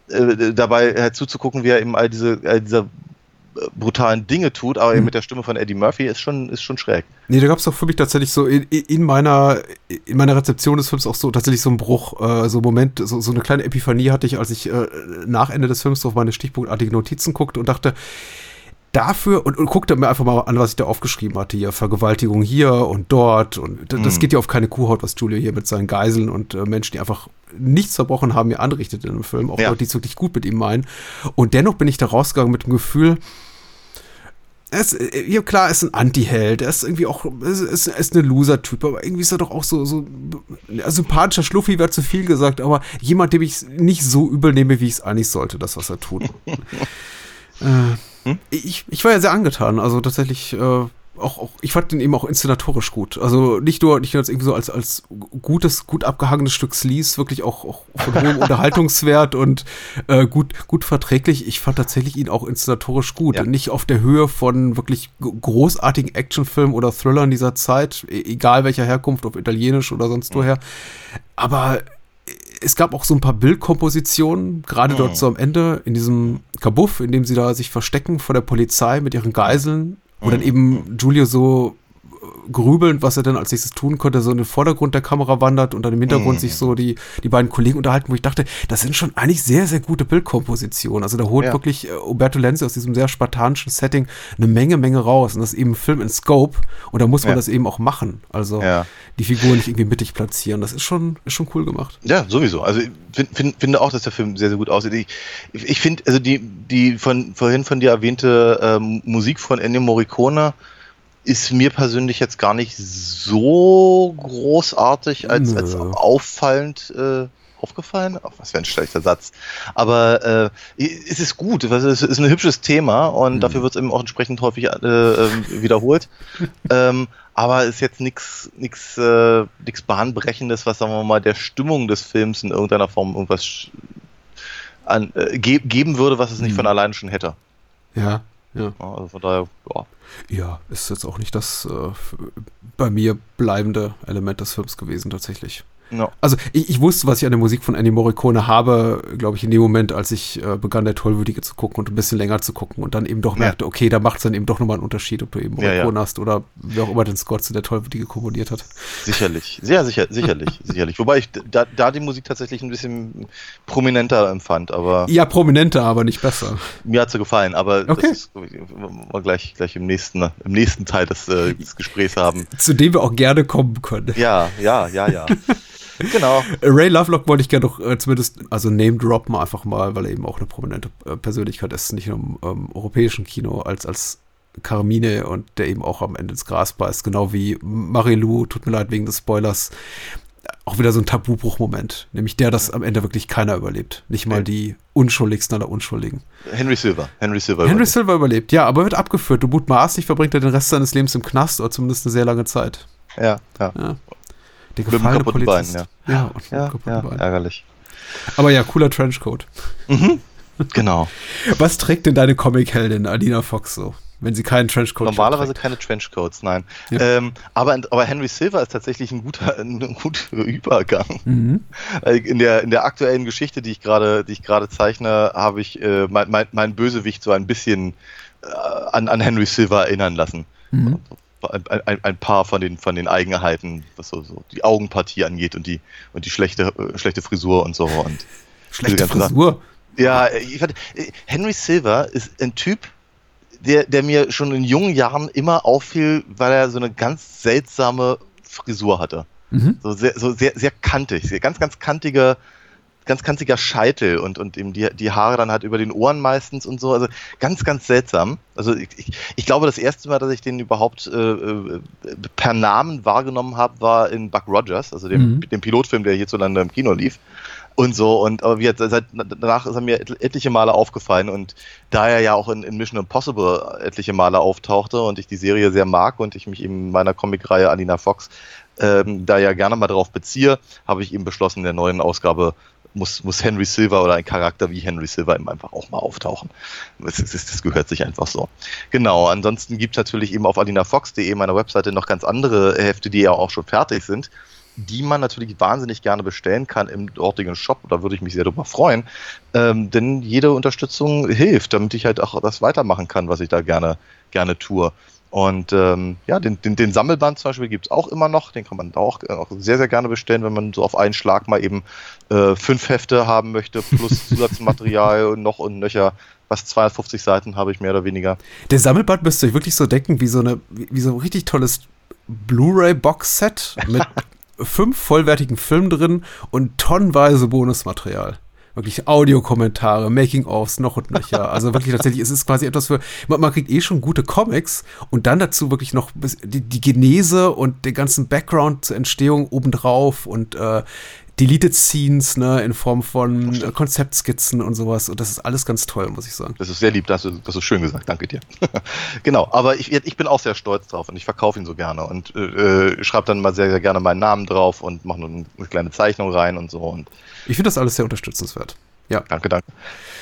äh, dabei äh, zuzugucken, wie er eben all diese, all diese äh, brutalen Dinge tut, aber mhm. eben mit der Stimme von Eddie Murphy ist schon, ist schon schräg. Nee, da gab es doch für mich tatsächlich so in, in, meiner, in meiner Rezeption des Films auch so tatsächlich so einen Bruch, äh, so einen Moment, so, so eine kleine Epiphanie hatte ich, als ich äh, nach Ende des Films auf meine stichpunktartigen Notizen guckte und dachte, dafür und, und guckte mir einfach mal an, was ich da aufgeschrieben hatte. Hier Vergewaltigung hier und dort. Und das mhm. geht ja auf keine Kuhhaut, was Julio hier mit seinen Geiseln und äh, Menschen, die einfach nichts verbrochen haben, mir anrichtet in dem Film. Auch ja. Leute, die es wirklich gut mit ihm meinen. Und dennoch bin ich da rausgegangen mit dem Gefühl, ist, äh, ja klar, er ist ein Anti-Held, er ist irgendwie auch, ist, er ist eine Loser-Typ, aber irgendwie ist er doch auch so, so ein sympathischer Schluffi wäre zu viel gesagt, aber jemand, dem ich nicht so übel nehme, wie ich es eigentlich sollte, das, was er tut. äh, hm? Ich, ich war ja sehr angetan. Also tatsächlich, äh, auch, auch, ich fand den eben auch inszenatorisch gut. Also nicht nur, nicht nur als irgendwie so als, als gutes, gut abgehangenes Stück Sleaze, wirklich auch, auch von hohem Unterhaltungswert und äh, gut, gut verträglich. Ich fand tatsächlich ihn auch inszenatorisch gut. Ja. Nicht auf der Höhe von wirklich großartigen Actionfilmen oder Thrillern dieser Zeit, e-, egal welcher Herkunft, ob italienisch oder sonst mhm. woher. Aber es gab auch so ein paar Bildkompositionen, gerade dort so am Ende, in diesem Kabuff, in dem sie da sich verstecken vor der Polizei mit ihren Geiseln, wo dann eben Giulio so grübelnd, was er denn als nächstes tun könnte, so in den Vordergrund der Kamera wandert und dann im Hintergrund mm. sich so die, die beiden Kollegen unterhalten, wo ich dachte, das sind schon eigentlich sehr, sehr gute Bildkompositionen. Also da holt ja. wirklich äh, Umberto Lenzi aus diesem sehr spartanischen Setting eine Menge, Menge raus. Und das ist eben Film in Scope und da muss man ja. das eben auch machen. Also ja. die Figur nicht irgendwie mittig platzieren. Das ist schon, ist schon cool gemacht. Ja, sowieso. Also ich find, find, finde auch, dass der Film sehr, sehr gut aussieht. Ich, ich finde, also die, die von, vorhin von dir erwähnte ähm, Musik von Ennio Morricone, ist mir persönlich jetzt gar nicht so großartig als, als auffallend äh, aufgefallen. Ach, was für ein schlechter Satz. Aber äh, es ist gut, es ist ein hübsches Thema und mhm. dafür wird es eben auch entsprechend häufig äh, ähm, wiederholt. ähm, aber ist jetzt nichts nix, äh, nix bahnbrechendes, was sagen wir mal der Stimmung des Films in irgendeiner Form irgendwas an, äh, ge geben würde, was es nicht mhm. von allein schon hätte. Ja, ja. Also von daher ja. Ja, ist jetzt auch nicht das äh, bei mir bleibende Element des Films gewesen, tatsächlich. No. Also ich, ich, wusste, was ich an der Musik von Ennio Morricone habe, glaube ich, in dem Moment, als ich äh, begann, der Tollwürdige zu gucken und ein bisschen länger zu gucken und dann eben doch ja. merkte, okay, da macht es dann eben doch nochmal einen Unterschied, ob du eben Morricone ja, ja. hast oder wer auch immer den Scott zu der Tollwürdige komponiert hat. Sicherlich, sehr sicher, sicherlich, sicherlich. Wobei ich da, da, die Musik tatsächlich ein bisschen prominenter empfand, aber. Ja, prominenter, aber nicht besser. Mir hat sie gefallen, aber okay. das ist, wir gleich, gleich im nächsten, im nächsten Teil des, äh, des Gesprächs haben. Zu dem wir auch gerne kommen können. Ja, ja, ja, ja. Genau. Ray Lovelock wollte ich gerne noch äh, zumindest, also Name droppen einfach mal, weil er eben auch eine prominente äh, Persönlichkeit ist, nicht nur im ähm, europäischen Kino, als, als Carmine und der eben auch am Ende ins Gras beißt, genau wie Marilou, tut mir leid wegen des Spoilers, auch wieder so ein Tabubruch-Moment, nämlich der, dass am Ende wirklich keiner überlebt. Nicht mal die Unschuldigsten aller Unschuldigen. Henry Silver. Henry Silver Henry überlebt. Silver überlebt, ja, aber wird abgeführt. Du mutmaßlich verbringt er den Rest seines Lebens im Knast oder zumindest eine sehr lange Zeit. Ja, ja. ja. Der gefallene Polizist. Bein, ja. Ja, und ja, ja Bein. ärgerlich. Aber ja, cooler Trenchcoat. Mhm. Genau. Was trägt denn deine Comic-Heldin Alina Fox so? Wenn sie keinen Trenchcoat Normalerweise keine Trenchcoats, nein. Ja. Ähm, aber, aber Henry Silver ist tatsächlich ein guter, ein guter Übergang. Mhm. In, der, in der aktuellen Geschichte, die ich gerade, die ich gerade zeichne, habe ich äh, mein, mein, mein Bösewicht so ein bisschen äh, an, an Henry Silver erinnern lassen. Mhm ein, ein, paar von den, von den Eigenheiten, was so, so die Augenpartie angeht und die, und die schlechte, äh, schlechte Frisur und so. Und schlechte Frisur? Ja, ich fand, Henry Silver ist ein Typ, der, der mir schon in jungen Jahren immer auffiel, weil er so eine ganz seltsame Frisur hatte. Mhm. So, sehr, so sehr, sehr kantig, sehr, ganz, ganz kantige, ganz kantiger Scheitel und, und eben die, die Haare dann halt über den Ohren meistens und so. Also ganz, ganz seltsam. Also ich, ich, ich glaube, das erste Mal, dass ich den überhaupt äh, äh per Namen wahrgenommen habe, war in Buck Rogers, also dem, mhm. dem Pilotfilm, der hierzulande im Kino lief. Und so, und aber wie, seit, danach ist er mir etliche Male aufgefallen und da er ja auch in, in Mission Impossible etliche Male auftauchte und ich die Serie sehr mag und ich mich eben in meiner Comicreihe Alina Fox ähm, da ja gerne mal drauf beziehe, habe ich eben beschlossen, in der neuen Ausgabe muss, muss Henry Silver oder ein Charakter wie Henry Silver eben einfach auch mal auftauchen. Das, das, das gehört sich einfach so. Genau, ansonsten gibt es natürlich eben auf alinafox.de, meiner Webseite, noch ganz andere Hefte, die ja auch schon fertig sind die man natürlich wahnsinnig gerne bestellen kann im dortigen Shop. Da würde ich mich sehr darüber freuen. Ähm, denn jede Unterstützung hilft, damit ich halt auch das weitermachen kann, was ich da gerne, gerne tue. Und ähm, ja, den, den, den Sammelband zum Beispiel gibt es auch immer noch. Den kann man auch, auch sehr, sehr gerne bestellen, wenn man so auf einen Schlag mal eben äh, fünf Hefte haben möchte, plus Zusatzmaterial und noch und nöcher. Was 250 Seiten habe ich mehr oder weniger. Der Sammelband müsste euch wirklich so denken wie so eine, wie so ein richtig tolles Blu-ray-Box-Set mit fünf vollwertigen Filmen drin und tonnenweise Bonusmaterial wirklich Audiokommentare, Making-ofs, noch und nöcher. Also wirklich tatsächlich, es ist quasi etwas für, man, man, kriegt eh schon gute Comics und dann dazu wirklich noch die, die Genese und den ganzen Background zur Entstehung obendrauf und äh, Deleted Scenes, ne, in Form von äh, Konzeptskizzen und sowas. Und das ist alles ganz toll, muss ich sagen. Das ist sehr lieb, das, das ist schön gesagt, danke dir. genau, aber ich, ich bin auch sehr stolz drauf und ich verkaufe ihn so gerne und äh, äh schreibe dann mal sehr, sehr gerne meinen Namen drauf und mache eine kleine Zeichnung rein und so. Und ich finde das alles sehr unterstützenswert. Ja. Danke, danke.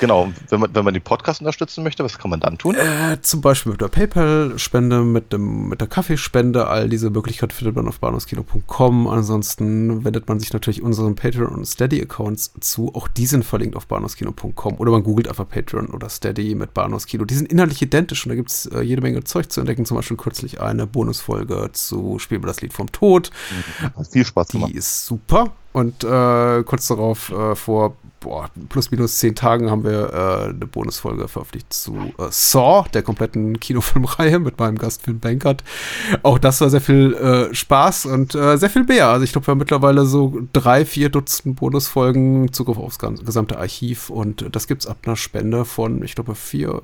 Genau, wenn man, wenn man den Podcast unterstützen möchte, was kann man dann tun? Äh, zum Beispiel mit der PayPal-Spende, mit, mit der Kaffeespende. All diese Möglichkeiten findet man auf bahnhofskino.com. Ansonsten wendet man sich natürlich unseren Patreon- und Steady-Accounts zu. Auch die sind verlinkt auf bahnhofskino.com. Oder man googelt einfach Patreon oder Steady mit Bahnhofskino. Die sind inhaltlich identisch und da gibt es äh, jede Menge Zeug zu entdecken. Zum Beispiel kürzlich eine Bonusfolge zu Spielen wir das Lied vom Tod. Hat viel Spaß gemacht. Die ist super. Und äh, kurz darauf, äh, vor boah, plus minus zehn Tagen, haben wir äh, eine Bonusfolge veröffentlicht zu äh, Saw, der kompletten Kinofilmreihe mit meinem Gast Finn Bankert. Auch das war sehr viel äh, Spaß und äh, sehr viel mehr. Also ich glaube, wir haben mittlerweile so drei, vier Dutzend Bonusfolgen, Zugriff aufs gesamte Archiv und das gibt es ab einer Spende von, ich glaube, vier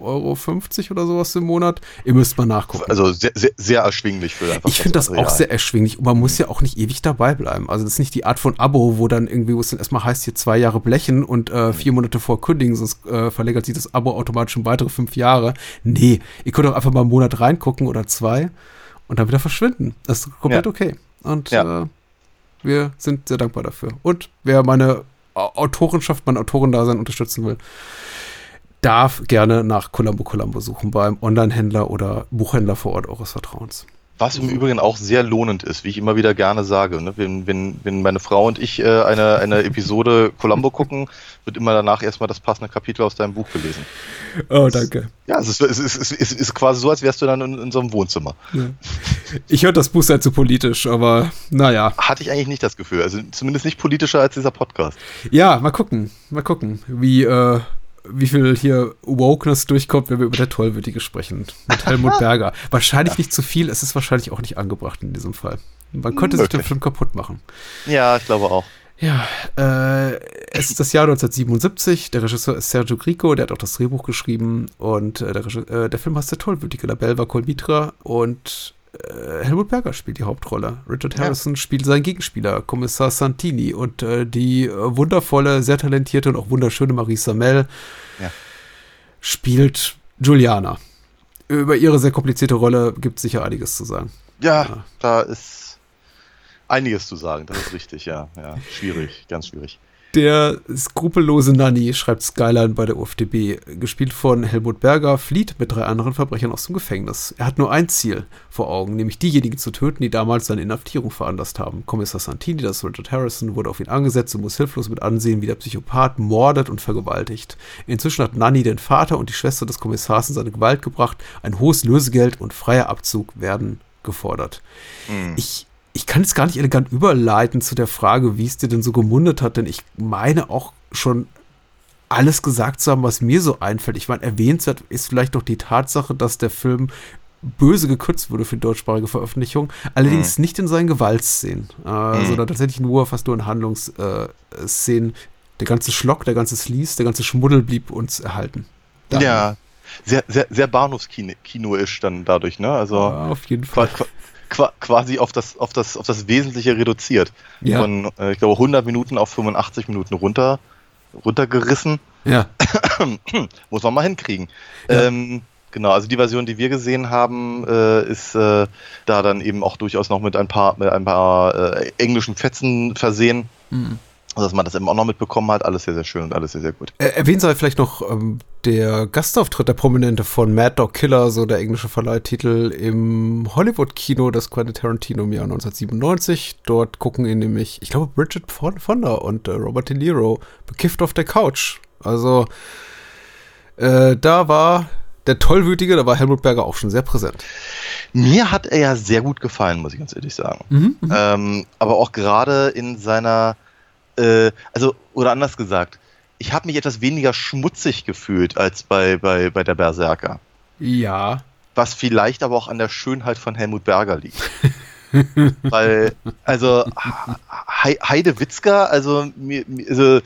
Euro 50 oder sowas im Monat. Ihr müsst mal nachgucken. Also sehr, sehr, sehr erschwinglich für einfach Ich finde das auch sehr erschwinglich und man muss ja auch nicht ewig dabei bleiben. Also das ist nicht die Art von Abo, wo dann irgendwie, wo es dann erstmal heißt, hier zwei Jahre blechen und äh, vier Monate vor kündigen, sonst äh, verlängert sich das Abo automatisch um weitere fünf Jahre. Nee, ihr könnt auch einfach mal einen Monat reingucken oder zwei und dann wieder verschwinden. Das ist komplett ja. okay. Und ja. äh, wir sind sehr dankbar dafür. Und wer meine Autorenschaft, mein Autorendasein unterstützen will, darf gerne nach Columbo Columbo suchen beim Online-Händler oder Buchhändler vor Ort eures Vertrauens. Was im Übrigen auch sehr lohnend ist, wie ich immer wieder gerne sage. Ne? Wenn, wenn, wenn meine Frau und ich äh, eine, eine Episode Columbo gucken, wird immer danach erstmal das passende Kapitel aus deinem Buch gelesen. Oh, danke. Ja, es ist, es ist, es ist, es ist quasi so, als wärst du dann in, in so einem Wohnzimmer. Ja. Ich höre, das Buch sei zu politisch, aber naja. Hatte ich eigentlich nicht das Gefühl. Also zumindest nicht politischer als dieser Podcast. Ja, mal gucken. Mal gucken, wie. Äh wie viel hier Wokeness durchkommt, wenn wir über der Tollwürdige sprechen. Mit Helmut Berger. wahrscheinlich nicht zu viel, es ist wahrscheinlich auch nicht angebracht in diesem Fall. Man könnte Möglich. sich den Film kaputt machen. Ja, ich glaube auch. Ja, äh, es ist das Jahr 1977. Der Regisseur ist Sergio Grico, der hat auch das Drehbuch geschrieben. Und äh, der, äh, der, Film heißt Der Tollwütige, La Belva Colmitra. Und äh, Helmut Berger spielt die Hauptrolle. Richard Harrison ja. spielt seinen Gegenspieler, Kommissar Santini. Und äh, die äh, wundervolle, sehr talentierte und auch wunderschöne Marie Samel ja. spielt Juliana. Über ihre sehr komplizierte Rolle gibt es sicher einiges zu sagen. Ja, ja, da ist einiges zu sagen, das ist richtig, ja. ja. Schwierig, ganz schwierig. Der skrupellose Nanny, schreibt Skyline bei der UFDB, gespielt von Helmut Berger, flieht mit drei anderen Verbrechern aus dem Gefängnis. Er hat nur ein Ziel vor Augen, nämlich diejenigen zu töten, die damals seine Inhaftierung veranlasst haben. Kommissar Santini, das Richard Harrison, wurde auf ihn angesetzt und muss hilflos mit ansehen, wie der Psychopath mordet und vergewaltigt. Inzwischen hat Nanny den Vater und die Schwester des Kommissars in seine Gewalt gebracht. Ein hohes Lösegeld und freier Abzug werden gefordert. Mhm. Ich ich kann es gar nicht elegant überleiten zu der Frage, wie es dir denn so gemundet hat, denn ich meine auch schon alles gesagt zu haben, was mir so einfällt. Ich meine, erwähnenswert ist vielleicht noch die Tatsache, dass der Film böse gekürzt wurde für die deutschsprachige Veröffentlichung, allerdings mhm. nicht in seinen Gewaltszenen, äh, mhm. sondern tatsächlich nur, fast nur in Handlungsszenen. der ganze Schlock, der ganze Sleaze, der ganze Schmuddel blieb uns erhalten. Dann ja, sehr, sehr, sehr Bahnhofskino-isch dann dadurch, ne? Also ja, auf jeden Fall quasi auf das, auf das, auf das Wesentliche reduziert. Ja. Von, äh, ich glaube, 100 Minuten auf 85 Minuten runter, runtergerissen. Ja. Muss man mal hinkriegen. Ja. Ähm, genau, also die Version, die wir gesehen haben, äh, ist äh, da dann eben auch durchaus noch mit ein paar, mit ein paar äh, englischen Fetzen versehen. Mhm. Also, dass man das eben auch noch mitbekommen hat, alles sehr, sehr schön und alles sehr, sehr gut. Erwähnen sei vielleicht noch ähm, der Gastauftritt, der Prominente von Mad Dog Killer, so der englische Verleihtitel im Hollywood-Kino des Quentin Tarantino im Jahr 1997. Dort gucken ihn nämlich, ich glaube, Bridget Fonda und äh, Robert De Niro bekifft auf der Couch. Also, äh, da war der Tollwütige, da war Helmut Berger auch schon sehr präsent. Mir hat er ja sehr gut gefallen, muss ich ganz ehrlich sagen. Mhm, mhm. ähm, aber auch gerade in seiner äh, also, oder anders gesagt, ich habe mich etwas weniger schmutzig gefühlt als bei, bei, bei der Berserker. Ja. Was vielleicht aber auch an der Schönheit von Helmut Berger liegt. Weil, also, Heide Witzka, also, also äh,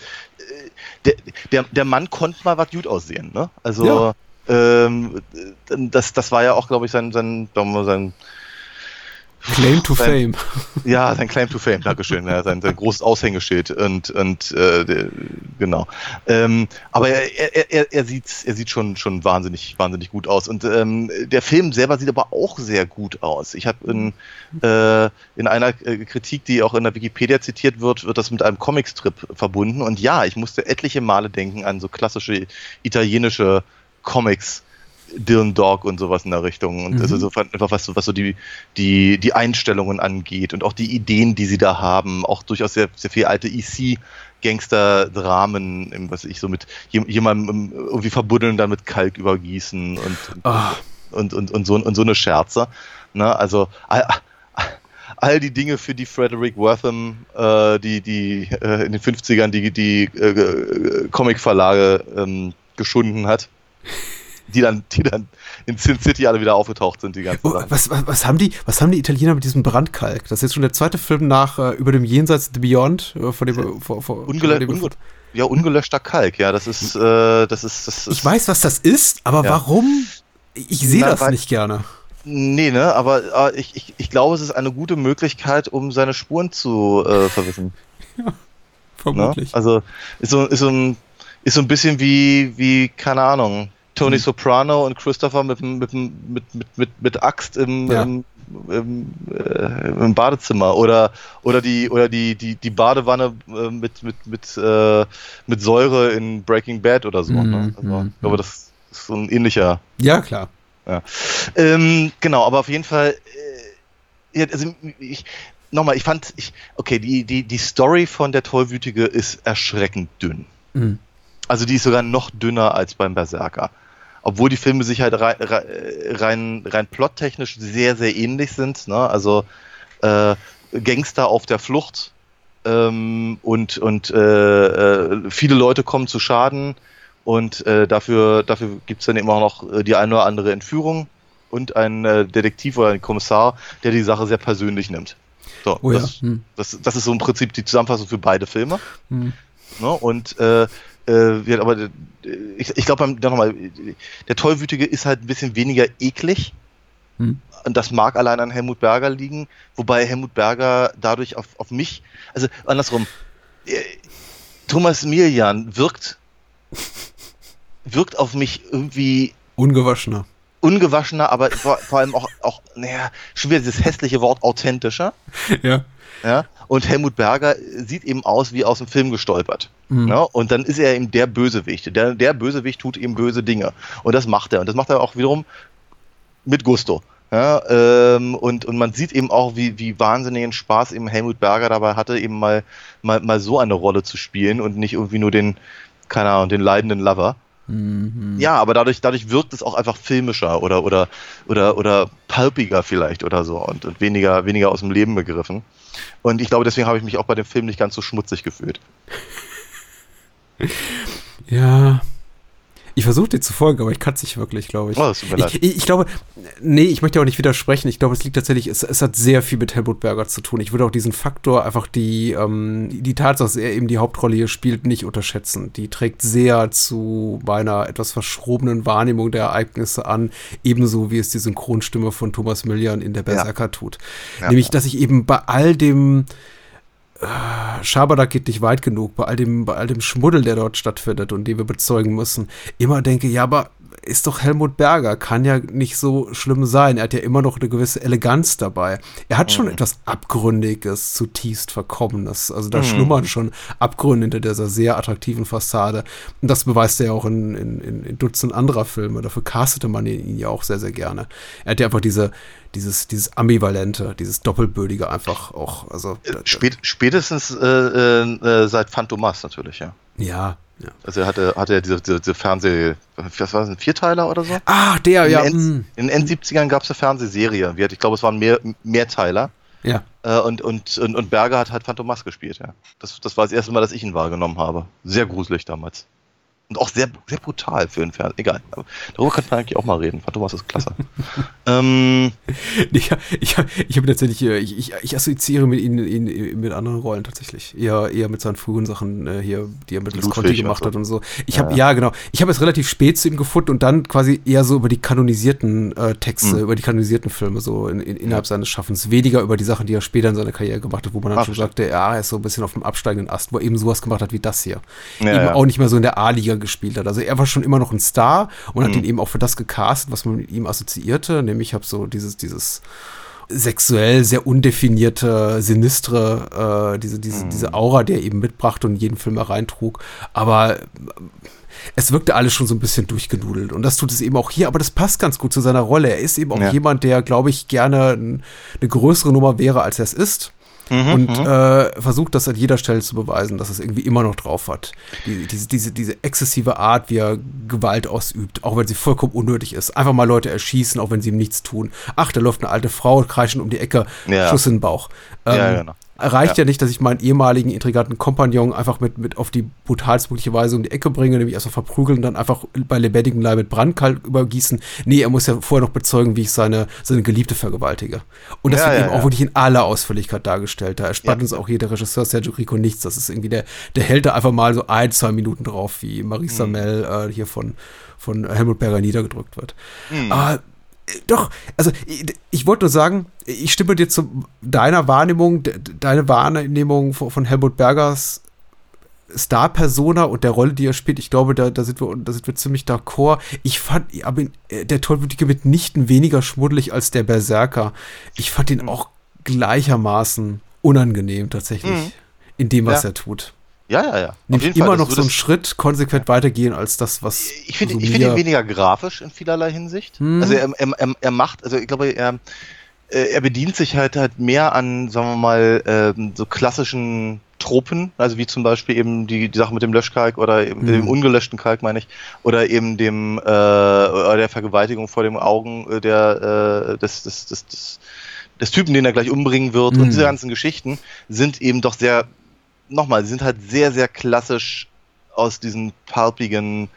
der, der, der Mann konnte mal was gut aussehen, ne? Also, ja. ähm, das, das war ja auch, glaube ich, sein, sein, sein Claim to sein, Fame. Ja, sein Claim to Fame, Dankeschön. Ja, sein, sein großes Aushängeschild und, und äh, genau. Ähm, aber er, er, er, er, sieht, er sieht schon, schon wahnsinnig, wahnsinnig gut aus. Und ähm, der Film selber sieht aber auch sehr gut aus. Ich habe in, äh, in einer äh, Kritik, die auch in der Wikipedia zitiert wird, wird das mit einem Comicstrip verbunden. Und ja, ich musste etliche Male denken an so klassische italienische Comics Dylan Dog und sowas in der Richtung. Und mhm. also so einfach was, was so die, die, die Einstellungen angeht und auch die Ideen, die sie da haben, auch durchaus sehr, sehr viel alte EC Gangster-Dramen, was ich so mit jemandem irgendwie verbuddeln, dann mit Kalk übergießen und, oh. und, und, und, so, und so eine Scherze. Ne? Also all, die Dinge, für die Frederick Wortham, äh, die, die äh, in den 50ern die, die äh, Comic-Verlage ähm, geschunden hat die dann, die dann in Sin City alle wieder aufgetaucht sind, die ganze oh, was, was, was, haben die, was haben die Italiener mit diesem Brandkalk? Das ist jetzt schon der zweite Film nach äh, über dem Jenseits The Beyond, äh, von dem, vor, vor, Ungelö von dem unge ja, ungelöschter Kalk, ja, das ist, äh, das ist, das ist. Ich weiß, was das ist, aber ja. warum? Ich sehe das nicht gerne. Nee, ne, aber äh, ich, ich, ich glaube, es ist eine gute Möglichkeit, um seine Spuren zu äh, verwissen. ja, vermutlich. Ne? Also ist so, ist so ein ist so ein bisschen wie, wie, keine Ahnung, Tony mhm. Soprano und Christopher mit, mit, mit, mit, mit, mit Axt im, ja. im im, äh, im, Badezimmer oder oder die oder die die die Badewanne äh, mit mit mit äh, mit Säure in Breaking Bad oder so. Mm, ne? also, mm, ich glaube, das ist so ein ähnlicher. Ja klar. Ja. Ähm, genau, aber auf jeden Fall. Äh, ja, also ich nochmal, ich fand, ich, okay, die, die, die Story von der Tollwütige ist erschreckend dünn. Mhm. Also die ist sogar noch dünner als beim Berserker. Obwohl die Filme sich halt rein, rein, rein plottechnisch sehr, sehr ähnlich sind. Ne? Also äh, Gangster auf der Flucht ähm, und, und äh, äh, viele Leute kommen zu Schaden und äh, dafür, dafür gibt es dann immer noch äh, die eine oder andere Entführung und einen äh, Detektiv oder einen Kommissar, der die Sache sehr persönlich nimmt. So, oh, das, ja. hm. das, das, ist so im Prinzip die Zusammenfassung für beide Filme. Hm. Ne? Und äh, äh, aber äh, ich, ich glaube, nochmal, der Tollwütige ist halt ein bisschen weniger eklig. Hm. Und das mag allein an Helmut Berger liegen, wobei Helmut Berger dadurch auf, auf mich, also andersrum, äh, Thomas Mirjan wirkt, wirkt auf mich irgendwie ungewaschener ungewaschener, aber vor, vor allem auch, auch, naja, schon wieder dieses hässliche Wort authentischer. Ja. Ja. Und Helmut Berger sieht eben aus wie aus dem Film gestolpert. Mhm. Ja, und dann ist er eben der Bösewicht. Der, der Bösewicht tut eben böse Dinge. Und das macht er. Und das macht er auch wiederum mit Gusto. Ja, ähm, und, und man sieht eben auch, wie, wie wahnsinnigen Spaß eben Helmut Berger dabei hatte, eben mal, mal, mal so eine Rolle zu spielen und nicht irgendwie nur den, keine Ahnung, den leidenden Lover. Mhm. Ja, aber dadurch, dadurch wirkt es auch einfach filmischer oder, oder, oder, oder pulpiger vielleicht oder so und, und weniger, weniger aus dem Leben begriffen. Und ich glaube, deswegen habe ich mich auch bei dem Film nicht ganz so schmutzig gefühlt. ja, ich versuche dir zu folgen, aber ich kann es nicht wirklich, glaube ich. Oh, das tut mir leid. Ich, ich, glaube, nee, ich möchte auch nicht widersprechen. Ich glaube, es liegt tatsächlich, es, es hat sehr viel mit Helmut Berger zu tun. Ich würde auch diesen Faktor, einfach die, ähm, die Tatsache, dass er eben die Hauptrolle hier spielt, nicht unterschätzen. Die trägt sehr zu meiner etwas verschrobenen Wahrnehmung der Ereignisse an, ebenso wie es die Synchronstimme von Thomas Millian in der Berserker ja. tut. Ja, Nämlich, dass ich eben bei all dem Schabernack geht nicht weit genug bei all dem, bei all dem Schmuddel, der dort stattfindet und den wir bezeugen müssen, immer denke, ja, aber ist doch Helmut Berger, kann ja nicht so schlimm sein. Er hat ja immer noch eine gewisse Eleganz dabei. Er hat schon mhm. etwas Abgründiges, zutiefst Verkommenes. Also da mhm. schlummern schon Abgründe hinter dieser sehr attraktiven Fassade. Und das beweist er ja auch in, in, in Dutzend anderer Filme. Dafür castete man ihn ja auch sehr, sehr gerne. Er hat ja einfach diese, dieses, dieses Ambivalente, dieses Doppelbödige einfach auch. Also, Spät, spätestens äh, äh, seit Phantomas natürlich, ja. Ja, ja. Also er hatte, hatte ja diese, diese, diese Fernseh, was war das, ein Vierteiler oder so? Ah, der, in ja. Den mm. in den End-70ern gab es eine Fernsehserie. Ich glaube, es waren mehr, Mehrteiler. Ja. Äh, und, und, und, und Berger hat halt Phantomas gespielt, ja. Das, das war das erste Mal, dass ich ihn wahrgenommen habe. Sehr gruselig damals. Und auch sehr, sehr brutal für einen Fernseher. Egal. Aber darüber könnte man eigentlich auch mal reden. Thomas ist klasse. ähm, ich ich, ich habe tatsächlich, äh, ich, ich, ich assoziiere mit ihm ihn, mit anderen Rollen tatsächlich. Eher, eher mit seinen frühen Sachen äh, hier, die er mit Ludwig Conti gemacht so. hat und so. Ich habe, ja. ja. genau. Ich habe es relativ spät zu ihm gefunden und dann quasi eher so über die kanonisierten äh, Texte, mhm. über die kanonisierten Filme, so in, in, innerhalb seines Schaffens. Weniger über die Sachen, die er später in seiner Karriere gemacht hat, wo man dann Ach, schon sagte, ja, er ist so ein bisschen auf dem absteigenden Ast, wo er eben sowas gemacht hat wie das hier. Ja, eben auch nicht mehr so in der A-Liga gespielt hat. Also er war schon immer noch ein Star und mhm. hat ihn eben auch für das gecastet, was man mit ihm assoziierte. Nämlich ich habe so dieses, dieses sexuell sehr undefinierte, sinistre, äh, diese, diese, mhm. diese Aura, der eben mitbrachte und jeden Film hereintrug. Aber äh, es wirkte alles schon so ein bisschen durchgenudelt. Und das tut es eben auch hier, aber das passt ganz gut zu seiner Rolle. Er ist eben auch ja. jemand, der, glaube ich, gerne eine größere Nummer wäre, als er es ist. Mhm, und mhm. äh, versucht das an jeder Stelle zu beweisen, dass es irgendwie immer noch drauf hat. Die, diese, diese, diese exzessive Art, wie er Gewalt ausübt, auch wenn sie vollkommen unnötig ist. Einfach mal Leute erschießen, auch wenn sie ihm nichts tun. Ach, da läuft eine alte Frau, kreischen um die Ecke, ja. Schuss in den Bauch. Ähm, ja, genau reicht ja. ja. nicht, dass ich meinen ehemaligen intriganten Kompagnon einfach mit, mit auf die brutalstmögliche Weise um die Ecke bringe, nämlich erstmal verprügeln und dann einfach bei lebendigem Leib mit Brandkalk übergießen. Nee, er muss ja vorher noch bezeugen, wie ich seine, seine Geliebte vergewaltige. Und das ja, wird ja, eben auch wirklich in aller Ausführlichkeit dargestellt. Da erspart uns auch jeder Regisseur Sergio Rico nichts. Das ist irgendwie der, der hält da einfach mal so ein, zwei Minuten drauf, wie Marisa mhm. Mel äh, hier von, von Helmut Berger niedergedrückt wird. Mhm. Aber doch, also ich, ich wollte nur sagen, ich stimme dir zu deiner Wahrnehmung, deine Wahrnehmung von, von Helmut Bergers Star-Persona und der Rolle, die er spielt, ich glaube, da, da, sind, wir, da sind wir ziemlich d'accord. Ich fand aber äh, der Tollwütige mitnichten weniger schmuddelig als der Berserker. Ich fand ihn mhm. auch gleichermaßen unangenehm tatsächlich mhm. in dem, was ja. er tut. Ja, ja, ja. Nämlich immer Fall, noch so einen Schritt konsequent weitergehen als das, was. Ich finde so find ihn weniger grafisch in vielerlei Hinsicht. Hm. Also er, er, er, macht, also ich glaube, er, äh, er bedient sich halt halt mehr an, sagen wir mal, ähm, so klassischen Tropen, also wie zum Beispiel eben die, die Sache mit dem Löschkalk oder eben mhm. dem ungelöschten Kalk, meine ich, oder eben dem äh, der Vergewaltigung vor den Augen äh, der äh, des, des, des, des, des Typen, den er gleich umbringen wird. Mhm. Und diese ganzen Geschichten sind eben doch sehr, nochmal, sie sind halt sehr, sehr klassisch aus diesen palpigen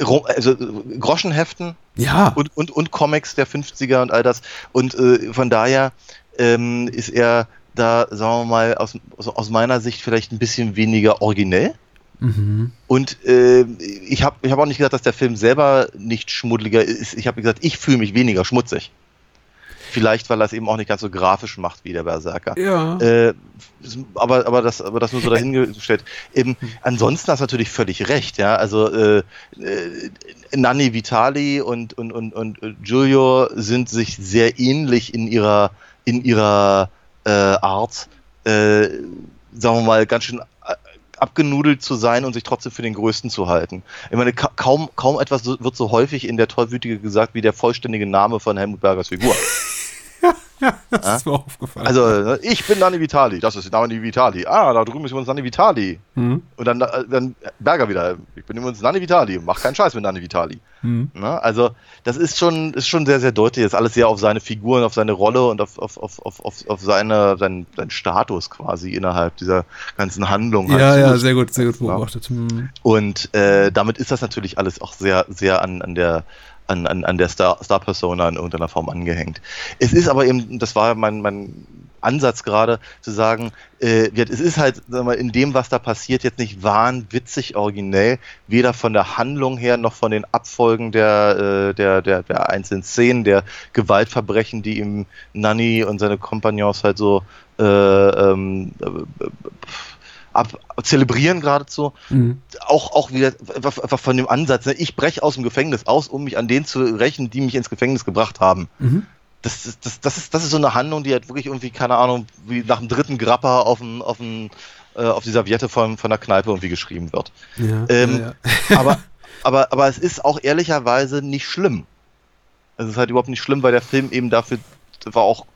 also Groschenheften ja. und, und, und Comics der 50er und all das. Und äh, von daher ähm, ist er da, sagen wir mal, aus, aus meiner Sicht vielleicht ein bisschen weniger originell. Mhm. Und äh, ich habe ich hab auch nicht gesagt, dass der Film selber nicht schmuddeliger ist. Ich habe gesagt, ich fühle mich weniger schmutzig. Vielleicht, weil er es eben auch nicht ganz so grafisch macht wie der Berserker. Ja. Äh, aber, aber, das, aber das nur so dahingestellt. Eben, ansonsten hast du natürlich völlig recht, ja. Also äh, äh, Nanni Vitali und, und, und, und Giulio sind sich sehr ähnlich in ihrer, in ihrer äh, Art, äh, sagen wir mal, ganz schön abgenudelt zu sein und sich trotzdem für den Größten zu halten. Ich meine, ka kaum, kaum etwas wird so häufig in der Tollwütige gesagt wie der vollständige Name von Helmut Bergers Figur. Ja, das ja? ist mir aufgefallen. Also, ich bin Nanni Vitali, das ist Nanni Vitali. Ah, da drüben ist übrigens Nanni Vitali. Mhm. Und dann, äh, dann Berger wieder, ich bin übrigens Nanni Vitali, mach keinen Scheiß mit Nanni Vitali. Mhm. Na, also, das ist schon, ist schon sehr, sehr deutlich. Das ist alles sehr auf seine Figuren, auf seine Rolle und auf, auf, auf, auf, auf seine, seinen, seinen Status quasi innerhalb dieser ganzen Handlung. Halt ja, ja, sehr gut, sehr gut beobachtet. Mhm. Und äh, damit ist das natürlich alles auch sehr, sehr an, an der an, an, an der Star, Star in irgendeiner Form angehängt. Es ist aber eben, das war mein, mein Ansatz gerade, zu sagen, äh, es ist halt sag mal, in dem, was da passiert, jetzt nicht wahnwitzig originell, weder von der Handlung her noch von den Abfolgen der, äh, der, der, der einzelnen Szenen, der Gewaltverbrechen, die ihm Nanny und seine Kompagnons halt so äh, ähm, äh, ab, zelebrieren geradezu. Mhm. Auch, auch wieder von dem Ansatz, ne? ich breche aus dem Gefängnis aus, um mich an denen zu rächen, die mich ins Gefängnis gebracht haben. Mhm. Das, das, das, das, ist, das ist so eine Handlung, die halt wirklich irgendwie, keine Ahnung, wie nach dem dritten Grappa auf, dem, auf, dem, äh, auf die Serviette von, von der Kneipe irgendwie geschrieben wird. Ja, ähm, ja, ja. aber, aber, aber es ist auch ehrlicherweise nicht schlimm. Es ist halt überhaupt nicht schlimm, weil der Film eben dafür war auch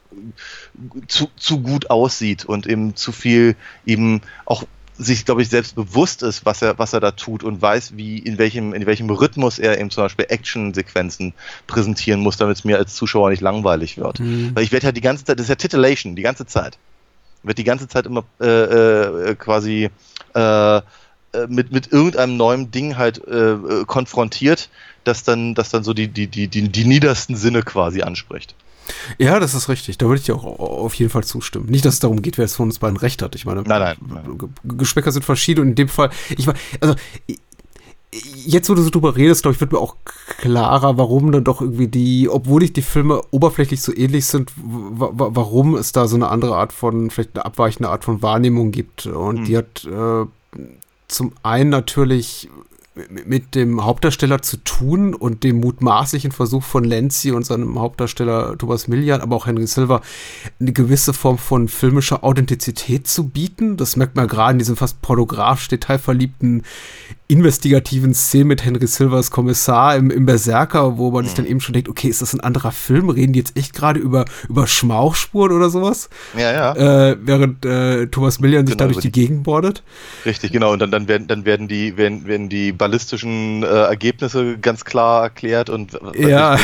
zu, zu gut aussieht und eben zu viel eben auch sich, glaube ich, selbst bewusst ist, was er, was er da tut und weiß, wie, in welchem, in welchem Rhythmus er eben zum Beispiel Action-Sequenzen präsentieren muss, damit es mir als Zuschauer nicht langweilig wird. Mhm. Weil ich werde ja die ganze Zeit, das ist ja Titillation, die ganze Zeit. Wird die ganze Zeit immer äh, äh, quasi äh, äh mit, mit irgendeinem neuen Ding halt äh, äh, konfrontiert, das dann, das dann so die, die, die, die, die niedersten Sinne quasi anspricht. Ja, das ist richtig. Da würde ich dir auch auf jeden Fall zustimmen. Nicht, dass es darum geht, wer es von uns beiden recht hat. Ich meine, nein, nein, nein. Geschmäcker sind verschieden und in dem Fall, ich meine, also jetzt, wo du so drüber redest, glaube ich, wird mir auch klarer, warum dann doch irgendwie die, obwohl ich die Filme oberflächlich so ähnlich sind, warum es da so eine andere Art von, vielleicht eine abweichende Art von Wahrnehmung gibt. Und hm. die hat äh, zum einen natürlich mit dem Hauptdarsteller zu tun und dem mutmaßlichen Versuch von Lenzi und seinem Hauptdarsteller Thomas Millian, aber auch Henry Silver, eine gewisse Form von filmischer Authentizität zu bieten. Das merkt man gerade in diesem fast pornografisch detailverliebten investigativen Szene mit Henry Silvers Kommissar im, im Berserker, wo man sich dann mhm. eben schon denkt, okay, ist das ein anderer Film? Reden die jetzt echt gerade über, über Schmauchspuren oder sowas? Ja, ja. Äh, während äh, Thomas Millian sich genau, dadurch die, die Gegend bordet. Richtig, genau. Und dann, dann, werden, dann werden die, werden, werden die ballistischen äh, Ergebnisse ganz klar erklärt und ja.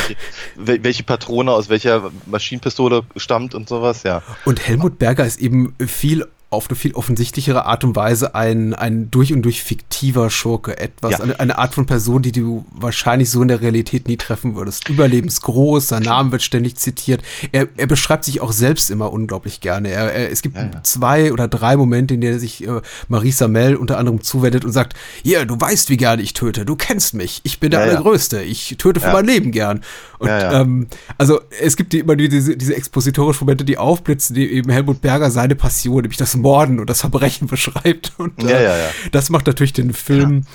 welche, welche Patrone aus welcher Maschinenpistole stammt und sowas, ja. Und Helmut Berger ist eben viel auf eine viel offensichtlichere Art und Weise ein, ein durch und durch fiktiver Schurke. Etwas, ja. eine, eine, Art von Person, die du wahrscheinlich so in der Realität nie treffen würdest. Überlebensgroß, sein Name wird ständig zitiert. Er, er beschreibt sich auch selbst immer unglaublich gerne. Er, er, es gibt ja, ja. zwei oder drei Momente, in denen er sich äh, Marie Samel unter anderem zuwendet und sagt, hier, du weißt, wie gerne ich töte, du kennst mich, ich bin der Allergrößte, ich töte für mein Leben gern. Und ähm, also es gibt die, immer diese, diese expositorische Momente, die aufblitzen, die eben Helmut Berger seine Passion, nämlich das Morden und das Verbrechen beschreibt. Und ja, äh, ja, ja. das macht natürlich den Film.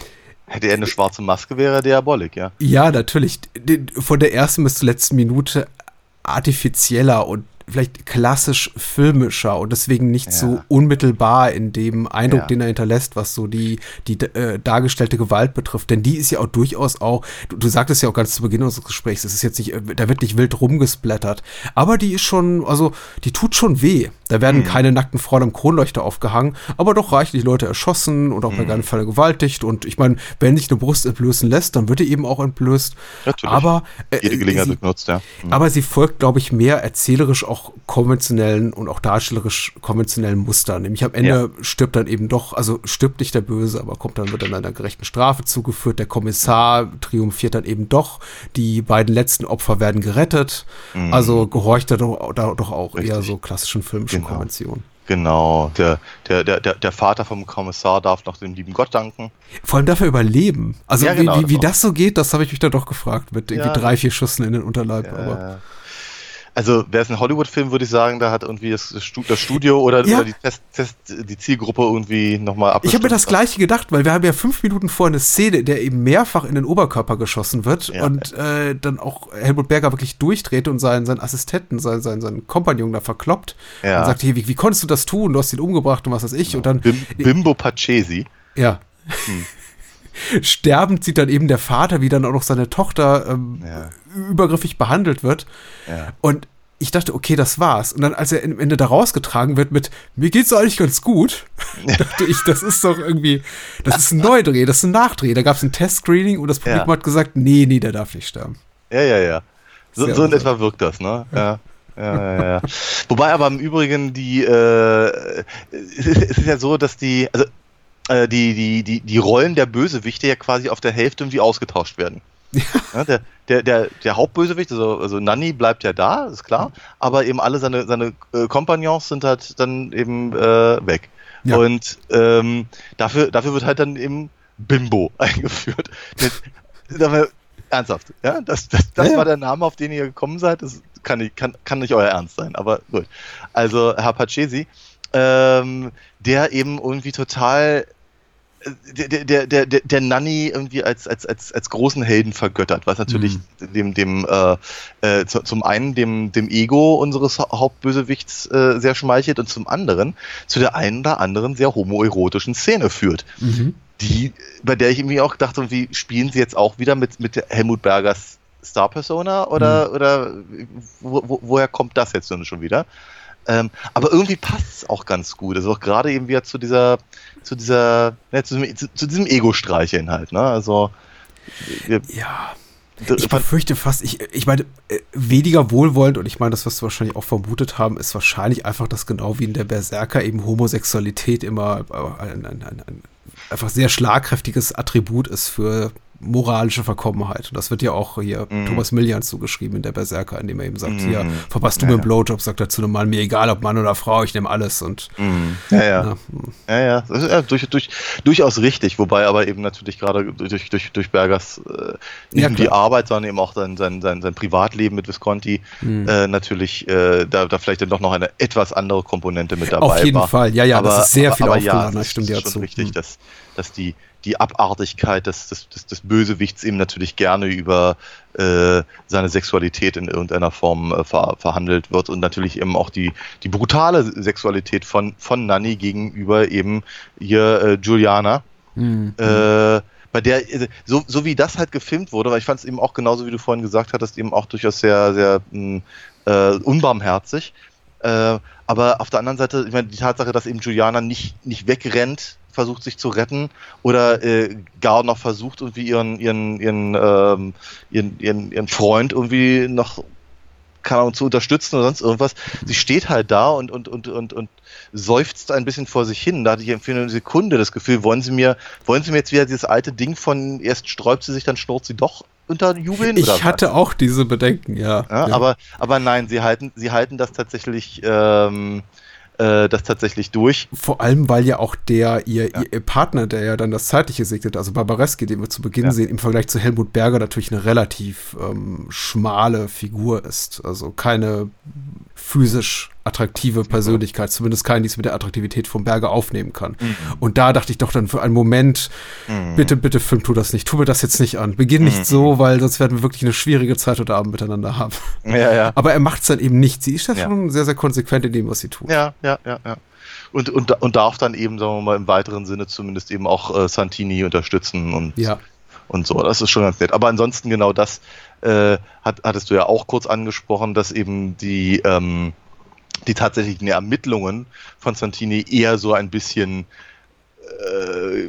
Hätte er eine schwarze Maske, wäre er Diabolik, ja. Ja, natürlich. Von der ersten bis zur letzten Minute artifizieller und vielleicht klassisch filmischer und deswegen nicht Ja. so unmittelbar in dem Eindruck, Ja. den er hinterlässt, was so die, die äh, dargestellte Gewalt betrifft. Denn die ist ja auch durchaus auch, du, du sagtest ja auch ganz zu Beginn unseres Gesprächs, es ist jetzt nicht, äh, da wird nicht wild rumgesplattert, aber die ist schon, also die tut schon weh. Da werden Mhm. keine nackten Frauen am Kronleuchter aufgehangen, aber doch reichlich Leute erschossen und auch Mhm. bei keinen Fall gewaltigt. Und ich meine, wenn sich eine Brust entblößen lässt, dann wird die eben auch entblößt. Natürlich. Aber äh, Jede Gelegenheit sie, genutzt, ja. Mhm. aber sie folgt, glaube ich, mehr erzählerisch auch konventionellen und auch darstellerisch konventionellen Mustern. Nämlich am Ende stirbt dann eben doch, also stirbt nicht der Böse, aber kommt dann, wird dann einer gerechten Strafe zugeführt. Der Kommissar triumphiert dann eben doch. Die beiden letzten Opfer werden gerettet. Also gehorcht er doch, da, doch auch eher Mhm. Richtig. so klassischen filmischen Genau. Konventionen. Genau. Der, der, der, der, Vater vom Kommissar darf noch dem lieben Gott danken. Vor allem dafür überleben. Also Ja, genau, wie, wie, das wie auch. das so geht, das habe ich mich da doch gefragt mit irgendwie Ja. drei, vier Schüssen in den Unterleib. aber Äh, also, wäre es ein Hollywood-Film, würde ich sagen, da hat irgendwie das, das Stu- das Studio oder, Ja. oder die, Test, Test, die Zielgruppe irgendwie nochmal Ich abgestimmt. habe mir das gleiche gedacht, weil wir haben ja fünf Minuten vor eine Szene, der eben mehrfach in den Oberkörper geschossen wird Ja. und äh, dann auch Helmut Berger wirklich durchdreht und seinen, seinen Assistenten, seinen, seinen, seinen Kompagnon da verkloppt Ja. und sagt, hey, wie, wie konntest du das tun? Du hast ihn umgebracht und was weiß ich. Und dann, Bim, Bimbo Pacesi. ja. Hm. Sterbend sieht dann eben der Vater, wie dann auch noch seine Tochter ähm, Ja. übergriffig behandelt wird. Ja. Und ich dachte, okay, das war's. Und dann, als er am Ende da rausgetragen wird mit, mir geht's eigentlich ganz gut, dachte ich, das ist doch irgendwie, das ist ein Neudreh, das ist ein Nachdreh. Da gab's ein Testscreening und das Publikum Ja. hat gesagt, nee, nee, der darf nicht sterben. Ja, ja, ja. So, so in etwa wirkt das, ne? Ja. Ja, ja, ja. Wobei aber im Übrigen die, äh, es, ist, es ist ja so, dass die, also äh, die, die, die, die Rollen der Bösewichte ja quasi auf der Hälfte irgendwie ausgetauscht werden. Ja, der, der, der, der Hauptbösewicht, also, also Nanny bleibt ja da, ist klar, aber eben alle seine, seine äh, Kompagnons sind halt dann eben äh, weg. Ja. Und ähm, dafür, dafür wird halt dann eben Bimbo eingeführt. Mal, ernsthaft, ja? Das, das, das Ja, war der Name, auf den ihr gekommen seid. Das kann nicht, kann, kann nicht euer Ernst sein, aber gut. Also Herr Pacesi, ähm, der eben irgendwie total der, der, der, der, Nanny irgendwie als, als, als, als großen Helden vergöttert, was natürlich dem, dem äh, äh, zu, zum einen dem, dem Ego unseres Ha- Hauptbösewichts äh, sehr schmeichelt und zum anderen zu der einen oder anderen sehr homoerotischen Szene führt. Die, bei der ich irgendwie auch dachte, irgendwie spielen sie jetzt auch wieder mit, mit Helmut Bergers Star Persona oder, oder wo, wo, woher kommt das jetzt nun schon wieder? Ähm, aber irgendwie passt es auch ganz gut. Also auch gerade eben wieder zu dieser, zu dieser, ne, zu, diesem- zu, zu diesem Ego-Streicheln halt, ne? Also wir, Ja. Ich befürchte fast, ich, ich meine, äh, weniger wohlwollend und ich meine, das, was wir wahrscheinlich auch vermutet haben, ist wahrscheinlich einfach, dass genau wie in der Berserker eben Homosexualität immer äh, ein, ein, ein, ein einfach sehr schlagkräftiges Attribut ist für moralische Verkommenheit. Und das wird ja auch hier Mhm. Thomas Millian zugeschrieben in der Berserker, indem er eben sagt, Mhm. hier, verpasst du Ja, mir einen. Blowjob, sagt er zu einem Mann, mir egal, ob Mann oder Frau, ich nehme alles und Mhm. Ja, ja. ja, Ja, ja, das ist ja durch, durch, durchaus richtig, wobei aber eben natürlich gerade durch, durch, durch Bergers äh, nicht Ja, nur die. Arbeit, sondern eben auch sein, sein, sein, sein Privatleben mit Visconti Mhm. äh, natürlich äh, da, da vielleicht dann doch noch eine etwas andere Komponente mit dabei Auf jeden war. Fall. Ja, ja, das ist sehr viel aber aufgeladen, ja, das stimmt ist ja schon zu. richtig, Mhm. dass, dass die, die Abartigkeit des, des, des, des Bösewichts eben natürlich gerne über äh, seine Sexualität in irgendeiner Form äh, ver, verhandelt wird und natürlich eben auch die, die brutale Sexualität von, von Nanny gegenüber eben ihr äh, Juliana. Mhm. Äh, bei der, so, so wie das halt gefilmt wurde, weil ich fand es eben auch genauso, wie du vorhin gesagt hattest, eben auch durchaus sehr, sehr mh, äh, unbarmherzig. Äh, aber auf der anderen Seite, ich meine, die Tatsache, dass eben Juliana nicht, nicht wegrennt, versucht sich zu retten oder äh, gar noch versucht, irgendwie ihren, ihren, ihren, ähm, ihren, ihren, ihren Freund irgendwie noch keine Ahnung, zu unterstützen oder sonst irgendwas. Sie steht halt da und, und, und, und, und seufzt ein bisschen vor sich hin. Da hatte ich für eine Sekunde das Gefühl, wollen Sie mir, wollen Sie mir jetzt wieder dieses alte Ding von erst sträubt sie sich, dann schnurrt sie doch unter Jubeln? oder was? Ich hatte auch diese Bedenken, ja. Ja, ja. Aber, aber nein, sie halten, sie halten das tatsächlich, ähm, äh, das tatsächlich durch. Vor allem, weil ja auch der, ihr, Ja. ihr Partner, der ja dann das Zeitliche segnet, also Barbareski, den wir zu Beginn Ja. sehen, im Vergleich zu Helmut Berger natürlich eine relativ ähm, schmale Figur ist. Also keine physisch attraktive Persönlichkeit, zumindest keinen, die es mit der Attraktivität vom Berge aufnehmen kann. Mhm. Und da dachte ich doch dann für einen Moment, mhm. bitte, bitte, Film, tu das nicht, tu mir das jetzt nicht an. Beginn nicht mhm. so, weil sonst werden wir wirklich eine schwierige Zeit heute Abend miteinander haben. Ja, ja. Aber er macht es dann eben nicht. Sie ist ja schon sehr, sehr konsequent in dem, was sie tut. Ja, ja, ja, ja. Und, und, und darf dann eben, sagen wir mal, im weiteren Sinne zumindest eben auch äh, Santini unterstützen und, ja. und so. Das ist schon ganz nett. Aber ansonsten genau das äh, hat, hattest du ja auch kurz angesprochen, dass eben die, ähm, die tatsächlichen Ermittlungen von Santini eher so ein bisschen äh,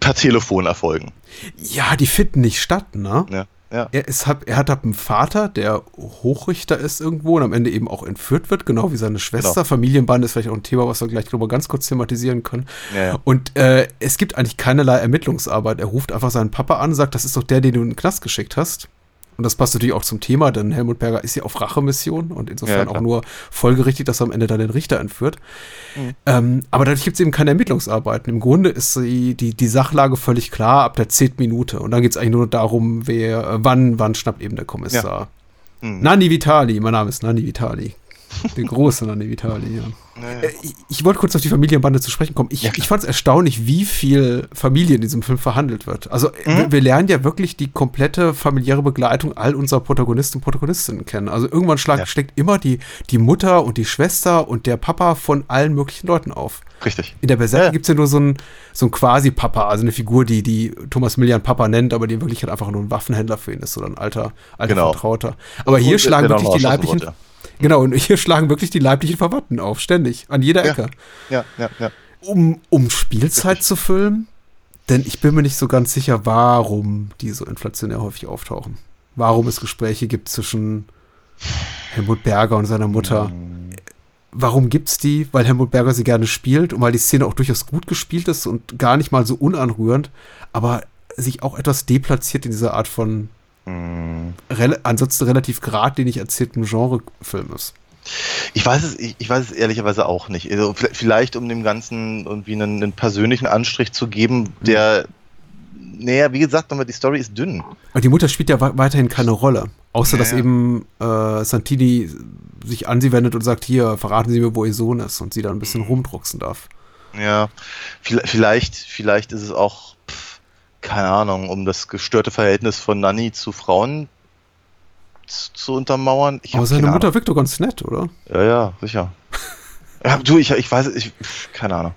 per Telefon erfolgen. Ja, die finden nicht statt, ne? Ja. Ja. Er, ist, er hat einen Vater, der Hochrichter ist irgendwo und am Ende eben auch entführt wird, genau wie seine Schwester. Genau. Familienband ist vielleicht auch ein Thema, was wir gleich nochmal ganz kurz thematisieren können. Ja, ja. Und äh, es gibt eigentlich keinerlei Ermittlungsarbeit. Er ruft einfach seinen Papa an, sagt, das ist doch der, den du in den Knast geschickt hast. Und das passt natürlich auch zum Thema, denn Helmut Berger ist ja auf Rachemission und insofern ja, auch nur folgerichtig, dass er am Ende dann den Richter entführt. Mhm. Ähm, aber dadurch gibt es eben keine Ermittlungsarbeiten. Im Grunde ist die, die, die Sachlage völlig klar ab der zehnten Minute. Und dann geht es eigentlich nur darum, wer, äh, wann, wann schnappt eben der Kommissar. Ja. Mhm. Nanni Vitali, mein Name ist Nanni Vitali. Der große Nanni Vitali, ja. Naja. Äh, ich, ich, wollte kurz auf die Familienbande zu sprechen kommen. Ich, ja, ich fand es erstaunlich, wie viel Familie in diesem Film verhandelt wird. Also äh, mhm. wir, wir, lernen ja wirklich die komplette familiäre Begleitung all unserer Protagonisten und Protagonistinnen kennen. Also irgendwann schlag, ja. steckt immer die, die Mutter und die Schwester und der Papa von allen möglichen Leuten auf. Richtig. In der Berserker ja. gibt es ja nur so einen so Quasi-Papa, also eine Figur, die, die Thomas Millian Papa nennt, aber die in Wirklichkeit einfach nur ein Waffenhändler für ihn ist oder ein alter, alter genau. Vertrauter. Aber hier schlagen wirklich die leiblichen... Wird, Genau, und hier schlagen wirklich die leiblichen Verwandten auf, ständig, an jeder Ecke. Ja, ja, ja. ja. Um, um Spielzeit zu füllen, denn ich bin mir nicht so ganz sicher, warum die so inflationär häufig auftauchen. Warum es Gespräche gibt zwischen Helmut Berger und seiner Mutter. Warum gibt's die? Weil Helmut Berger sie gerne spielt und weil die Szene auch durchaus gut gespielt ist und gar nicht mal so unanrührend, aber sich auch etwas deplatziert in dieser Art von Mhm. Rel ansonsten relativ geradlinig erzählten Genrefilm ist. Ich weiß es, ich, ich, weiß es ehrlicherweise auch nicht. Also vielleicht, um dem Ganzen irgendwie einen, einen persönlichen Anstrich zu geben, der, mhm. naja, wie gesagt, die Story ist dünn. Und die Mutter spielt ja weiterhin keine Rolle. Außer, naja. dass eben äh, Santini sich an sie wendet und sagt, hier, verraten Sie mir, wo Ihr Sohn ist und sie dann ein bisschen mhm. rumdrucksen darf. Ja, vielleicht, vielleicht ist es auch keine Ahnung, um das gestörte Verhältnis von Nanny zu Frauen zu, zu untermauern. Ich Aber seine Mutter Ahnung. wirkt doch ganz nett, oder? Ja, ja, sicher. ja, du, ich, ich weiß, ich, keine Ahnung.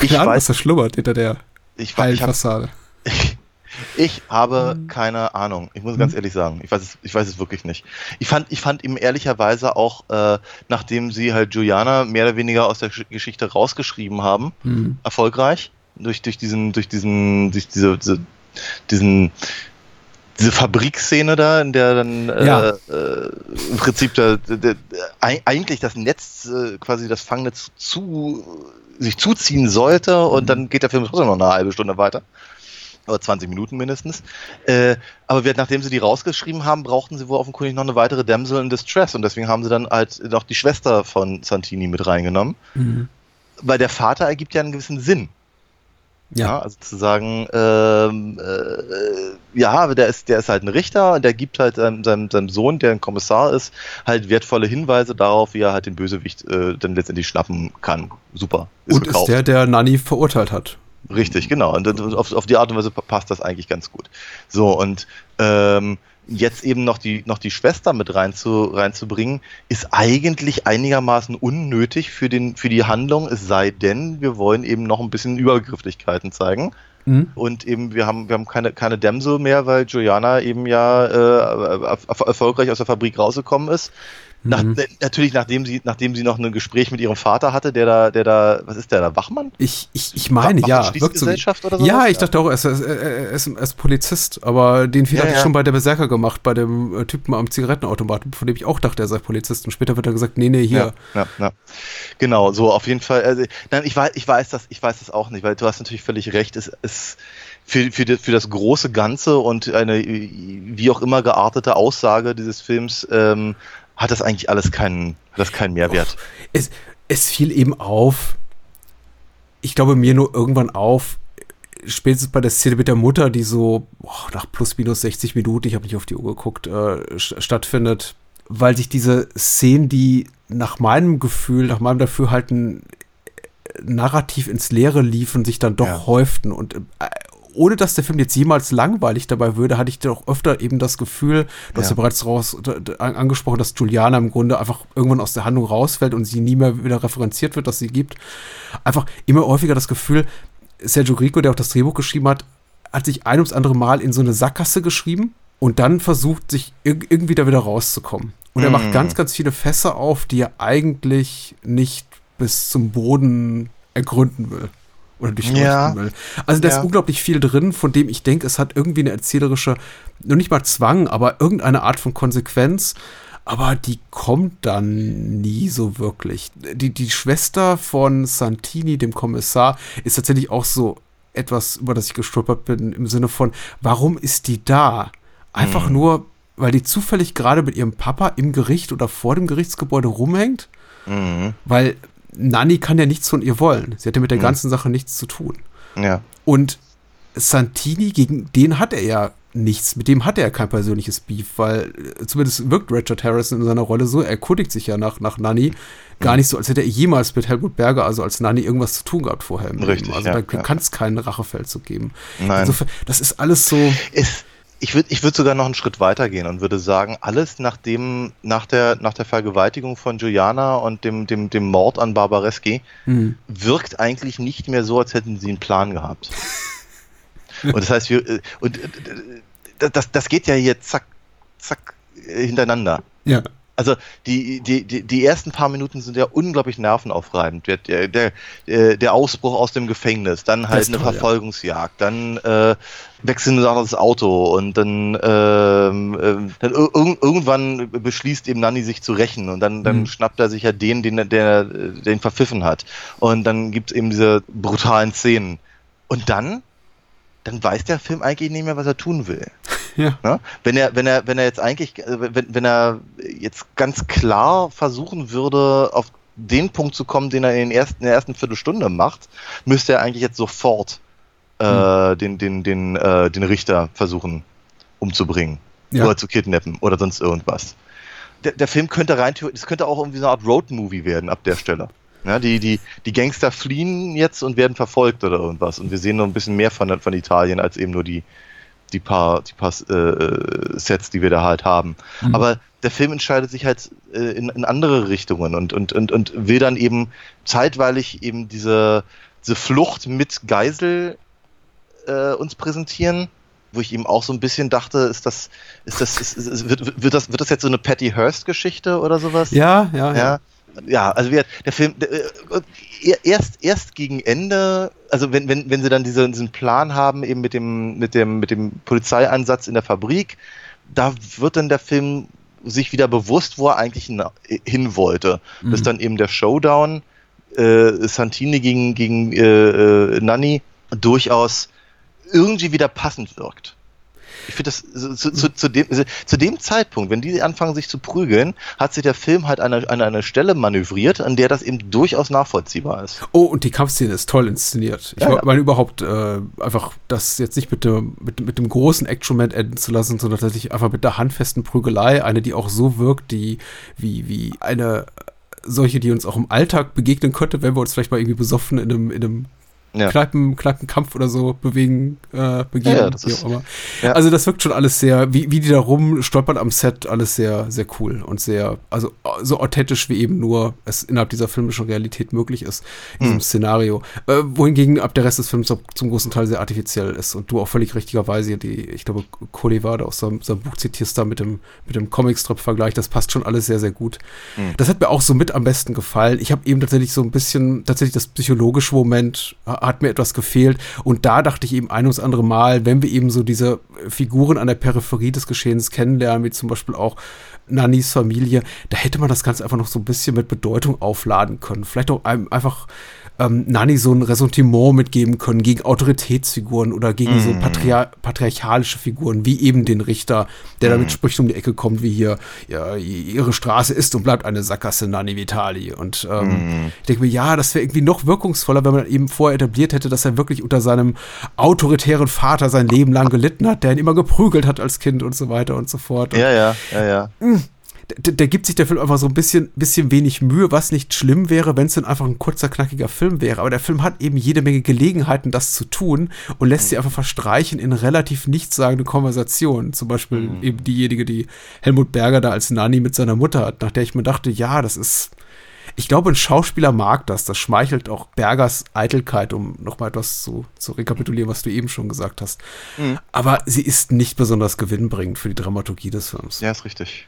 Ich Klar, weiß, was da schlummert hinter der ich, Heilfassade. Ich, ich, habe hm. keine Ahnung. Ich muss hm. ganz ehrlich sagen, ich weiß es, ich weiß es wirklich nicht. Ich fand, ich fand ihm ehrlicherweise auch, äh, nachdem sie halt Juliana mehr oder weniger aus der Geschichte rausgeschrieben haben, hm. erfolgreich, durch, durch diesen, durch diesen, durch diese, diese diesen diese Fabrikszene da, in der dann äh, ja. äh, im Prinzip der, der, der, eigentlich das Netz, äh, quasi das Fangnetz zu, sich zuziehen sollte und mhm. dann geht der Film trotzdem noch eine halbe Stunde weiter. Oder 20 Minuten mindestens. Äh, aber wir, nachdem sie die rausgeschrieben haben, brauchten sie wohl offenkundig noch eine weitere Damsel in Distress und deswegen haben sie dann halt noch die Schwester von Santini mit reingenommen. Mhm. Weil der Vater ergibt ja einen gewissen Sinn. Ja. ja. also zu sagen, ähm, äh, ja, der ist, der ist halt ein Richter und der gibt halt ähm, seinem, seinem Sohn, der ein Kommissar ist, halt wertvolle Hinweise darauf, wie er halt den Bösewicht äh, dann letztendlich schnappen kann. Super. Ist und gekauft. ist der, der Nani verurteilt hat. Richtig, genau. Und auf, auf die Art und Weise passt das eigentlich ganz gut. So, und ähm, jetzt eben noch die, noch die Schwester mit rein zu, reinzubringen, ist eigentlich einigermaßen unnötig für, den, für die Handlung, es sei denn, wir wollen eben noch ein bisschen Übergrifflichkeiten zeigen. Mhm. Und eben, wir haben, wir haben keine, keine Dämsel mehr, weil Juliana eben ja äh, erfolgreich aus der Fabrik rausgekommen ist. Nach, mhm. Natürlich, nachdem sie, nachdem sie noch ein Gespräch mit ihrem Vater hatte, der da, der da, was ist der da, Wachmann? Ich, ich, ich meine, Wach, ja. Gesellschaft oder so? Ja, ich dachte auch, er ist, er ist, er ist Polizist, aber den Fehler ja, hatte ich schon bei der Berserker gemacht, bei dem äh, Typen am Zigarettenautomaten, von dem ich auch dachte, er sei Polizist. Und später wird er gesagt, nee, nee, hier. Ja, ja, Genau, so auf jeden Fall. Also, nein, ich weiß, ich weiß das, ich weiß das auch nicht, weil du hast natürlich völlig recht. Es, es für, für, für das große Ganze und eine wie auch immer geartete Aussage dieses Films ähm, hat das eigentlich alles keinen, hat das keinen Mehrwert. Es, es fiel eben auf, ich glaube mir nur irgendwann auf, spätestens bei der Szene mit der Mutter, die so boah, nach plus minus 60 Minuten, ich habe nicht auf die Uhr geguckt, äh, stattfindet, weil sich diese Szenen, die nach meinem Gefühl, nach meinem Dafürhalten narrativ ins Leere liefen, sich dann doch ja. häuften. Und äh, ohne dass der Film jetzt jemals langweilig dabei würde, hatte ich doch öfter eben das Gefühl, du ja. hast ja bereits raus, angesprochen, dass Juliana im Grunde einfach irgendwann aus der Handlung rausfällt und sie nie mehr wieder referenziert wird, dass sie gibt. Einfach immer häufiger das Gefühl, Sergio Rico, der auch das Drehbuch geschrieben hat, hat sich ein ums andere Mal in so eine Sackgasse geschrieben und dann versucht, sich irgendwie da wieder rauszukommen. Und er macht mm. ganz, ganz viele Fässer auf, die er eigentlich nicht bis zum Boden ergründen will. Oder durchleuchten ja. will. Also da ja. ist unglaublich viel drin, von dem ich denke, es hat irgendwie eine erzählerische, nur nicht mal Zwang, aber irgendeine Art von Konsequenz. Aber die kommt dann nie so wirklich. Die, die Schwester von Santini, dem Kommissar, ist tatsächlich auch so etwas, über das ich gestolpert bin, im Sinne von, warum ist die da? Einfach hm. nur, weil die zufällig gerade mit ihrem Papa im Gericht oder vor dem Gerichtsgebäude rumhängt. Mhm. Weil Nani kann ja nichts von ihr wollen. Sie hat ja mit der mhm. ganzen Sache nichts zu tun. Ja. Und Santini, gegen den hat er ja nichts, mit dem hat er ja kein persönliches Beef, weil äh, zumindest wirkt Richard Harrison in seiner Rolle so, er erkundigt sich ja nach, nach Nani, gar mhm. nicht so, als hätte er jemals mit Helmut Berger, also als Nani, irgendwas zu tun gehabt vorher. Richtig. Also ja, da ja. kann es keinen Rachefeldzug geben. Nein. Insofern, das ist alles so. Es, ich würde ich würd sogar noch einen Schritt weiter gehen und würde sagen, alles nach, dem, nach, der, nach der Vergewaltigung von Juliana und dem, dem, dem Mord an Barbareski mhm. wirkt eigentlich nicht mehr so, als hätten sie einen Plan gehabt. und das heißt, wir, äh, und äh, das, das geht ja hier zack, zack hintereinander. Ja also die, die, die, die ersten paar Minuten sind ja unglaublich nervenaufreibend. Der, der, der Ausbruch aus dem Gefängnis, dann halt eine toll, Verfolgungsjagd, ja. dann äh, wechseln sie auch das Auto und dann, ähm, äh, dann ir irgendwann beschließt eben Nanny sich zu rächen und dann, dann mhm. schnappt er sich ja den, den, der, ihn verpfiffen hat. Und dann gibt es eben diese brutalen Szenen. Und dann, dann weiß der Film eigentlich nicht mehr, was er tun will. Ja. Ne? Wenn er, wenn er, wenn er jetzt eigentlich, äh, wenn, wenn er jetzt ganz klar versuchen würde, auf den Punkt zu kommen, den er in, den ersten, in der ersten Viertelstunde macht, müsste er eigentlich jetzt sofort äh, hm. den, den, den, äh, den Richter versuchen umzubringen ja. oder zu kidnappen oder sonst irgendwas. Der, der Film könnte rein, es könnte auch irgendwie so eine Art Roadmovie werden ab der Stelle. Ja, die, die, die Gangster fliehen jetzt und werden verfolgt oder irgendwas. Und wir sehen noch ein bisschen mehr von, von Italien als eben nur die, die paar, die paar äh, Sets, die wir da halt haben. Mhm. Aber der Film entscheidet sich halt äh, in, in andere Richtungen und, und, und, und will dann eben zeitweilig eben diese, diese Flucht mit Geisel äh, uns präsentieren, wo ich eben auch so ein bisschen dachte, ist das, ist das, ist, ist, wird, wird, das, wird das jetzt so eine Patty Hearst-Geschichte oder sowas? Ja, ja, ja. ja ja, also wir, der Film, der, äh, erst, erst gegen Ende, also wenn, wenn, wenn sie dann diese, diesen Plan haben, eben mit dem, mit dem, mit dem Polizeieinsatz in der Fabrik, da wird dann der Film sich wieder bewusst, wo er eigentlich hin wollte. Mhm. Bis dann eben der Showdown äh, Santini gegen, gegen äh, äh, Nanni durchaus irgendwie wieder passend wirkt. Ich finde das zu, zu, zu, dem, zu dem Zeitpunkt, wenn die anfangen sich zu prügeln, hat sich der Film halt an eine, an eine Stelle manövriert, an der das eben durchaus nachvollziehbar ist. Oh, und die Kampfszene ist toll inszeniert. Ich ja, meine ja. überhaupt äh, einfach, das jetzt nicht mit dem, mit, mit dem großen Action-Moment enden zu lassen, sondern tatsächlich einfach mit der handfesten Prügelei, eine, die auch so wirkt, die wie, wie eine solche, die uns auch im Alltag begegnen könnte, wenn wir uns vielleicht mal irgendwie besoffen in einem, in einem ja. Kneipen, Kneipenkampf oder so bewegen, äh, begeben. Ja, das ist, ja. Also das wirkt schon alles sehr, wie, wie die da rum stolpern am Set, alles sehr, sehr cool und sehr, also so authentisch wie eben nur es innerhalb dieser filmischen Realität möglich ist, in diesem hm. Szenario. Äh, wohingegen ab der Rest des Films zum großen Teil sehr artifiziell ist und du auch völlig richtigerweise die, ich glaube, Kolevade aus seinem, seinem Buch zitierst da mit dem, mit dem Comicstrip-Vergleich, das passt schon alles sehr, sehr gut. Hm. Das hat mir auch so mit am besten gefallen. Ich habe eben tatsächlich so ein bisschen, tatsächlich das psychologische Moment hat mir etwas gefehlt. Und da dachte ich eben ein ums andere Mal, wenn wir eben so diese Figuren an der Peripherie des Geschehens kennenlernen, wie zum Beispiel auch Nannis Familie, da hätte man das Ganze einfach noch so ein bisschen mit Bedeutung aufladen können. Vielleicht auch einfach ähm, Nani so ein Ressentiment mitgeben können gegen Autoritätsfiguren oder gegen mm. so mhm. patriar patriarchalische Figuren, wie eben den Richter, der mm. damit spricht um die Ecke kommt, wie hier, ja, ihre Straße ist und bleibt eine Sackgasse Nani Vitali. Und ähm, mm. ich denke mir, ja, das wäre irgendwie noch wirkungsvoller, wenn man eben vorher etabliert hätte, dass er wirklich unter seinem autoritären Vater sein Leben lang gelitten hat, der ihn immer geprügelt hat als Kind und so weiter und so fort. Und, ja, ja, ja, ja. Hm, da gibt sich der Film einfach so ein bisschen, bisschen wenig Mühe, was nicht schlimm wäre, wenn es dann einfach ein kurzer, knackiger Film wäre. Aber der Film hat eben jede Menge Gelegenheiten, das zu tun und lässt mhm. sie einfach verstreichen in relativ nichtssagende Konversationen. Zum Beispiel mhm. eben diejenige, die Helmut Berger da als Nanny mit seiner Mutter hat, nach der ich mir dachte, ja, das ist. Ich glaube, ein Schauspieler mag das. Das schmeichelt auch Bergers Eitelkeit, um nochmal etwas zu, zu rekapitulieren, was du eben schon gesagt hast. Mhm. Aber sie ist nicht besonders gewinnbringend für die Dramaturgie des Films. Ja, ist richtig.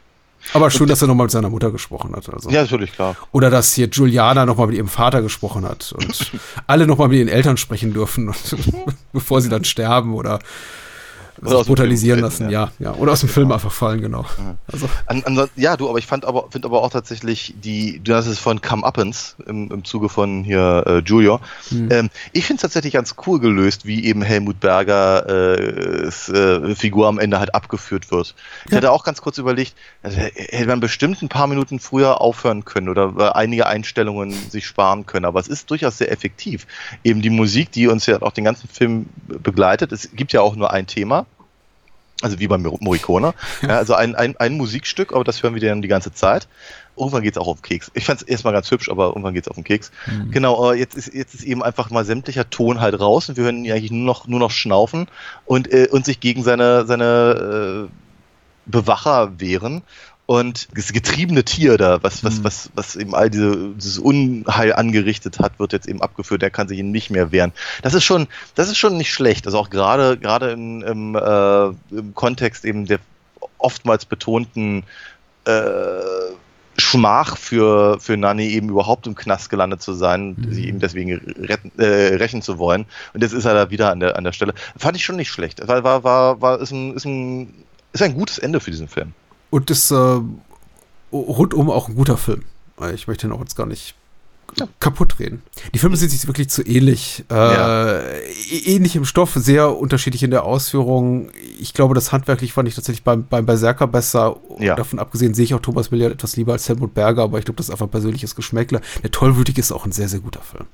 Aber schön, dass er nochmal mit seiner Mutter gesprochen hat. Also. Ja, natürlich, klar. Oder dass hier Juliana nochmal mit ihrem Vater gesprochen hat und alle nochmal mit ihren Eltern sprechen dürfen, und, bevor sie dann sterben oder oder brutalisieren lassen, ja. ja. ja. Oder aus dem genau. Film einfach fallen, genau. Ja. Also. An, an, ja, du, aber ich fand aber, finde aber auch tatsächlich die, du hast es von Come Uppens im, im Zuge von hier äh, Julio. Hm. Ähm, ich finde es tatsächlich ganz cool gelöst, wie eben Helmut Berger äh, äh, Figur am Ende halt abgeführt wird. Ich hatte auch ganz kurz überlegt, also, hätte man bestimmt ein paar Minuten früher aufhören können oder einige Einstellungen sich sparen können, aber es ist durchaus sehr effektiv. Eben die Musik, die uns ja auch den ganzen Film begleitet, es gibt ja auch nur ein Thema, also wie bei Morricone. Ja, also ein, ein, ein Musikstück, aber das hören wir dann die ganze Zeit. Irgendwann geht es auch auf den Keks. Ich fand es erstmal ganz hübsch, aber irgendwann geht es auf den Keks. Mhm. Genau, jetzt ist, jetzt ist eben einfach mal sämtlicher Ton halt raus und wir hören ihn eigentlich nur noch, nur noch schnaufen und, äh, und sich gegen seine, seine äh, Bewacher wehren und das getriebene Tier da, was, was, mhm. was, was eben all diese, dieses Unheil angerichtet hat, wird jetzt eben abgeführt, der kann sich nicht mehr wehren. Das ist schon, das ist schon nicht schlecht. Also auch gerade, gerade in, im, äh, im Kontext eben der oftmals betonten äh, Schmach für, für Nani eben überhaupt im Knast gelandet zu sein, mhm. sie eben deswegen retten, äh, rächen zu wollen. Und jetzt ist er da wieder an der, an der Stelle. Fand ich schon nicht schlecht. War, war, war, war ist, ein, ist, ein, ist ein gutes Ende für diesen Film. Und ist äh, rundum auch ein guter Film. Ich möchte ihn auch jetzt gar nicht ja. kaputt reden. Die Filme sind sich wirklich zu ähnlich. Äh, ja. Ähnlich im Stoff, sehr unterschiedlich in der Ausführung. Ich glaube, das handwerklich fand ich tatsächlich beim, beim Berserker besser. Ja. Davon abgesehen sehe ich auch Thomas Milliard etwas lieber als Helmut Berger, aber ich glaube, das ist einfach persönliches Geschmäckler. Der Tollwütige ist auch ein sehr, sehr guter Film.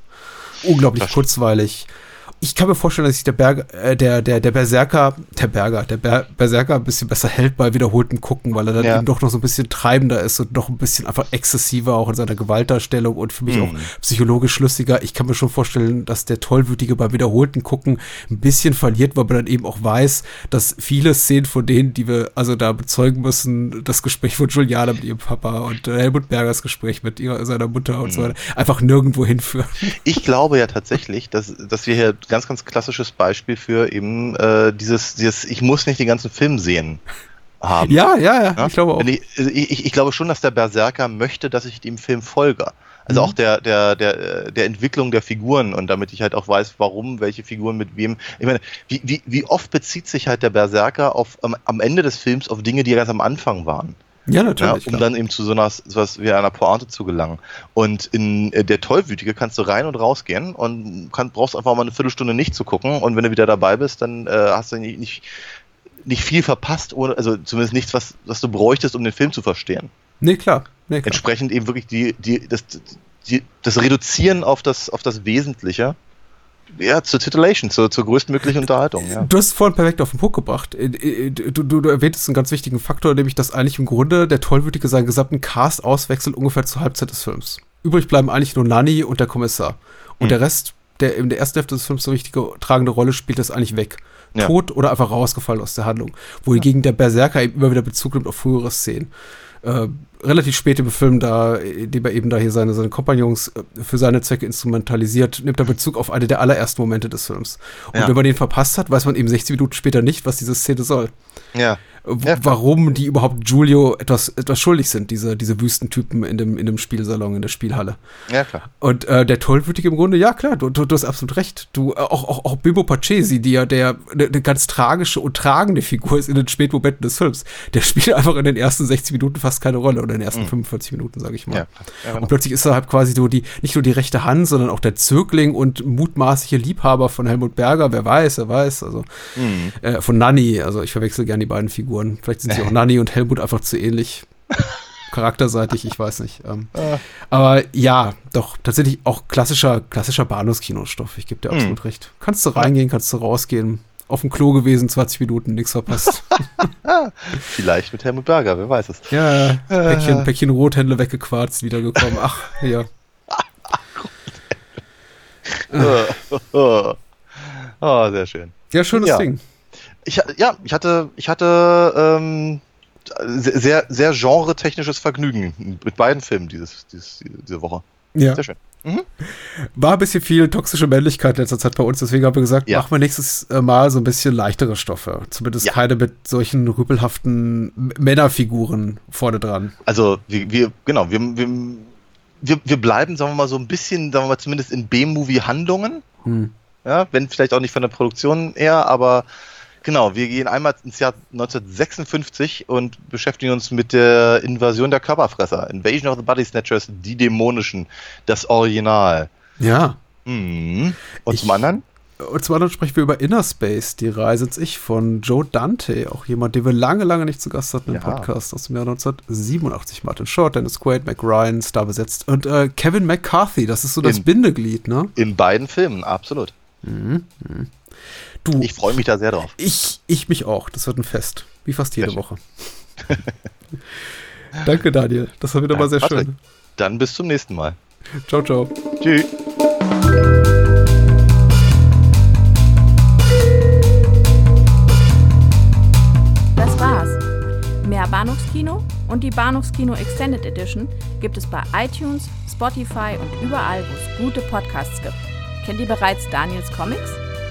Unglaublich kurzweilig ich kann mir vorstellen, dass sich der, Berg, äh, der, der, der Berserker, der Berger, der Ber Berserker ein bisschen besser hält bei wiederholten Gucken, weil er dann ja. eben doch noch so ein bisschen treibender ist und noch ein bisschen einfach exzessiver auch in seiner Gewaltdarstellung und für mich mhm. auch psychologisch schlüssiger. Ich kann mir schon vorstellen, dass der Tollwütige bei wiederholten Gucken ein bisschen verliert, weil man dann eben auch weiß, dass viele Szenen von denen, die wir also da bezeugen müssen, das Gespräch von Juliana mit ihrem Papa und Helmut Bergers Gespräch mit ihrer, seiner Mutter und mhm. so weiter, einfach nirgendwo hinführen. Ich glaube ja tatsächlich, dass, dass wir hier ganz, ganz klassisches Beispiel für eben äh, dieses, dieses, ich muss nicht den ganzen Film sehen haben. Ja, ja, ja, ja? ich glaube auch. Ich, ich, ich, glaube schon, dass der Berserker möchte, dass ich dem Film folge. Also mhm. auch der, der, der, der Entwicklung der Figuren und damit ich halt auch weiß, warum, welche Figuren mit wem. Ich meine, wie, wie, wie oft bezieht sich halt der Berserker auf, am, am Ende des Films auf Dinge, die ganz am Anfang waren? Ja, natürlich. Ja, um klar. dann eben zu so einer, sowas wie einer Pointe zu gelangen. Und in äh, der Tollwütige kannst du rein und rausgehen und kann, brauchst einfach mal eine Viertelstunde nicht zu gucken. Und wenn du wieder dabei bist, dann äh, hast du nicht, nicht, nicht viel verpasst, ohne, also zumindest nichts, was, was du bräuchtest, um den Film zu verstehen. Nee, klar. Nee, klar. Entsprechend eben wirklich die, die, das, die, das Reduzieren auf das, auf das Wesentliche ja, zur Titulation, zur, zur größtmöglichen Unterhaltung. Ja. Du hast es vorhin perfekt auf den Punkt gebracht. Äh, äh, du, du, du erwähntest einen ganz wichtigen Faktor, nämlich, dass eigentlich im Grunde der Tollwütige seinen gesamten Cast auswechselt ungefähr zur Halbzeit des Films. Übrig bleiben eigentlich nur Nani und der Kommissar. Und mhm. der Rest, der in der ersten Hälfte des Films so richtige tragende Rolle spielt, ist eigentlich weg. Ja. Tot oder einfach rausgefallen aus der Handlung. Wohingegen ja. der Berserker eben immer wieder Bezug nimmt auf frühere Szenen. Äh, relativ spät im Film, da, indem er eben da hier seine, seine Kompagnons äh, für seine Zwecke instrumentalisiert, nimmt er Bezug auf eine der allerersten Momente des Films. Und ja. wenn man den verpasst hat, weiß man eben 60 Minuten später nicht, was diese Szene soll. Ja ja, warum die überhaupt Giulio etwas, etwas schuldig sind, diese, diese Wüstentypen in dem, in dem Spielsalon, in der Spielhalle. Ja, klar. Und äh, der Tollwütige im Grunde, ja klar, du, du, du hast absolut recht. Du, äh, auch, auch, auch Bibo Pacesi, die ja der eine ne ganz tragische und tragende Figur ist in den Spätmomenten des Films, der spielt einfach in den ersten 60 Minuten fast keine Rolle oder in den ersten mhm. 45 Minuten, sage ich mal. Ja, ja, genau. Und plötzlich ist er halt quasi so die, nicht nur die rechte Hand, sondern auch der Zögling und mutmaßliche Liebhaber von Helmut Berger, wer weiß, wer weiß, also mhm. äh, von Nanny, also ich verwechsel gerne die beiden Figuren. Vielleicht sind sie auch Nanni und Helmut einfach zu ähnlich. Charakterseitig, ich weiß nicht. Ähm, ah. aber ja, doch, tatsächlich auch klassischer, klassischer Bahnhofskinostoff. Ich gebe dir absolut mhm. recht. Kannst du reingehen, kannst du rausgehen. auf dem Klo gewesen, 20 Minuten, nichts verpasst. Vielleicht mit Helmut Berger, wer weiß es. Ja, Päckchen, Päckchen Rothändle weggequarzt, wiedergekommen. Ach, ja. oh, sehr schön. Ja, schönes Ja. Ding. Ich, ja, ich hatte, ich hatte ähm, sehr, sehr genre-technisches Vergnügen mit beiden Filmen dieses, dieses, diese Woche. Ja. Sehr schön. War ein bisschen viel toxische Männlichkeit in letzter Zeit bei uns, deswegen haben wir gesagt, Ja. machen wir nächstes äh, Mal so ein bisschen leichtere Stoffe. Zumindest Ja. keine mit solchen rüpelhaften M- Männerfiguren vorne dran. Also wir, wir genau, wir, wir, wir, wir bleiben, sagen wir mal, so ein bisschen, sagen wir mal, zumindest in B-Movie-Handlungen. Hm. Ja, wenn vielleicht auch nicht von der Produktion eher, aber genau, wir gehen einmal ins Jahr 1956 und beschäftigen uns mit der Invasion der Körperfresser. Invasion of the Body Snatchers, die dämonischen, das Original. Ja. Mhm. Und Ich- zum anderen? Und zum anderen sprechen wir über Inner Space, die Reise ins Ich von Joe Dante, auch jemand, den wir lange, lange nicht zu Gast hatten im Ja. Podcast aus dem Jahr 1987. Martin Short, Dennis Quaid, Mac Ryan, Star besetzt und äh, Kevin McCarthy, das ist so das In- Bindeglied, ne? In beiden Filmen, absolut. Du, Ich freue mich da sehr drauf. Ich, ich mich auch. Das wird ein Fest. Wie fast jede Woche. Danke, Daniel. Das war wieder mal sehr Patrick. schön. Dann bis zum nächsten Mal. Ciao, ciao. Tschüss. Das war's. Mehr Bahnhofskino und die Bahnhofskino Extended Edition gibt es bei iTunes, Spotify und überall, wo es gute Podcasts gibt. Kennt ihr bereits Daniels Comics?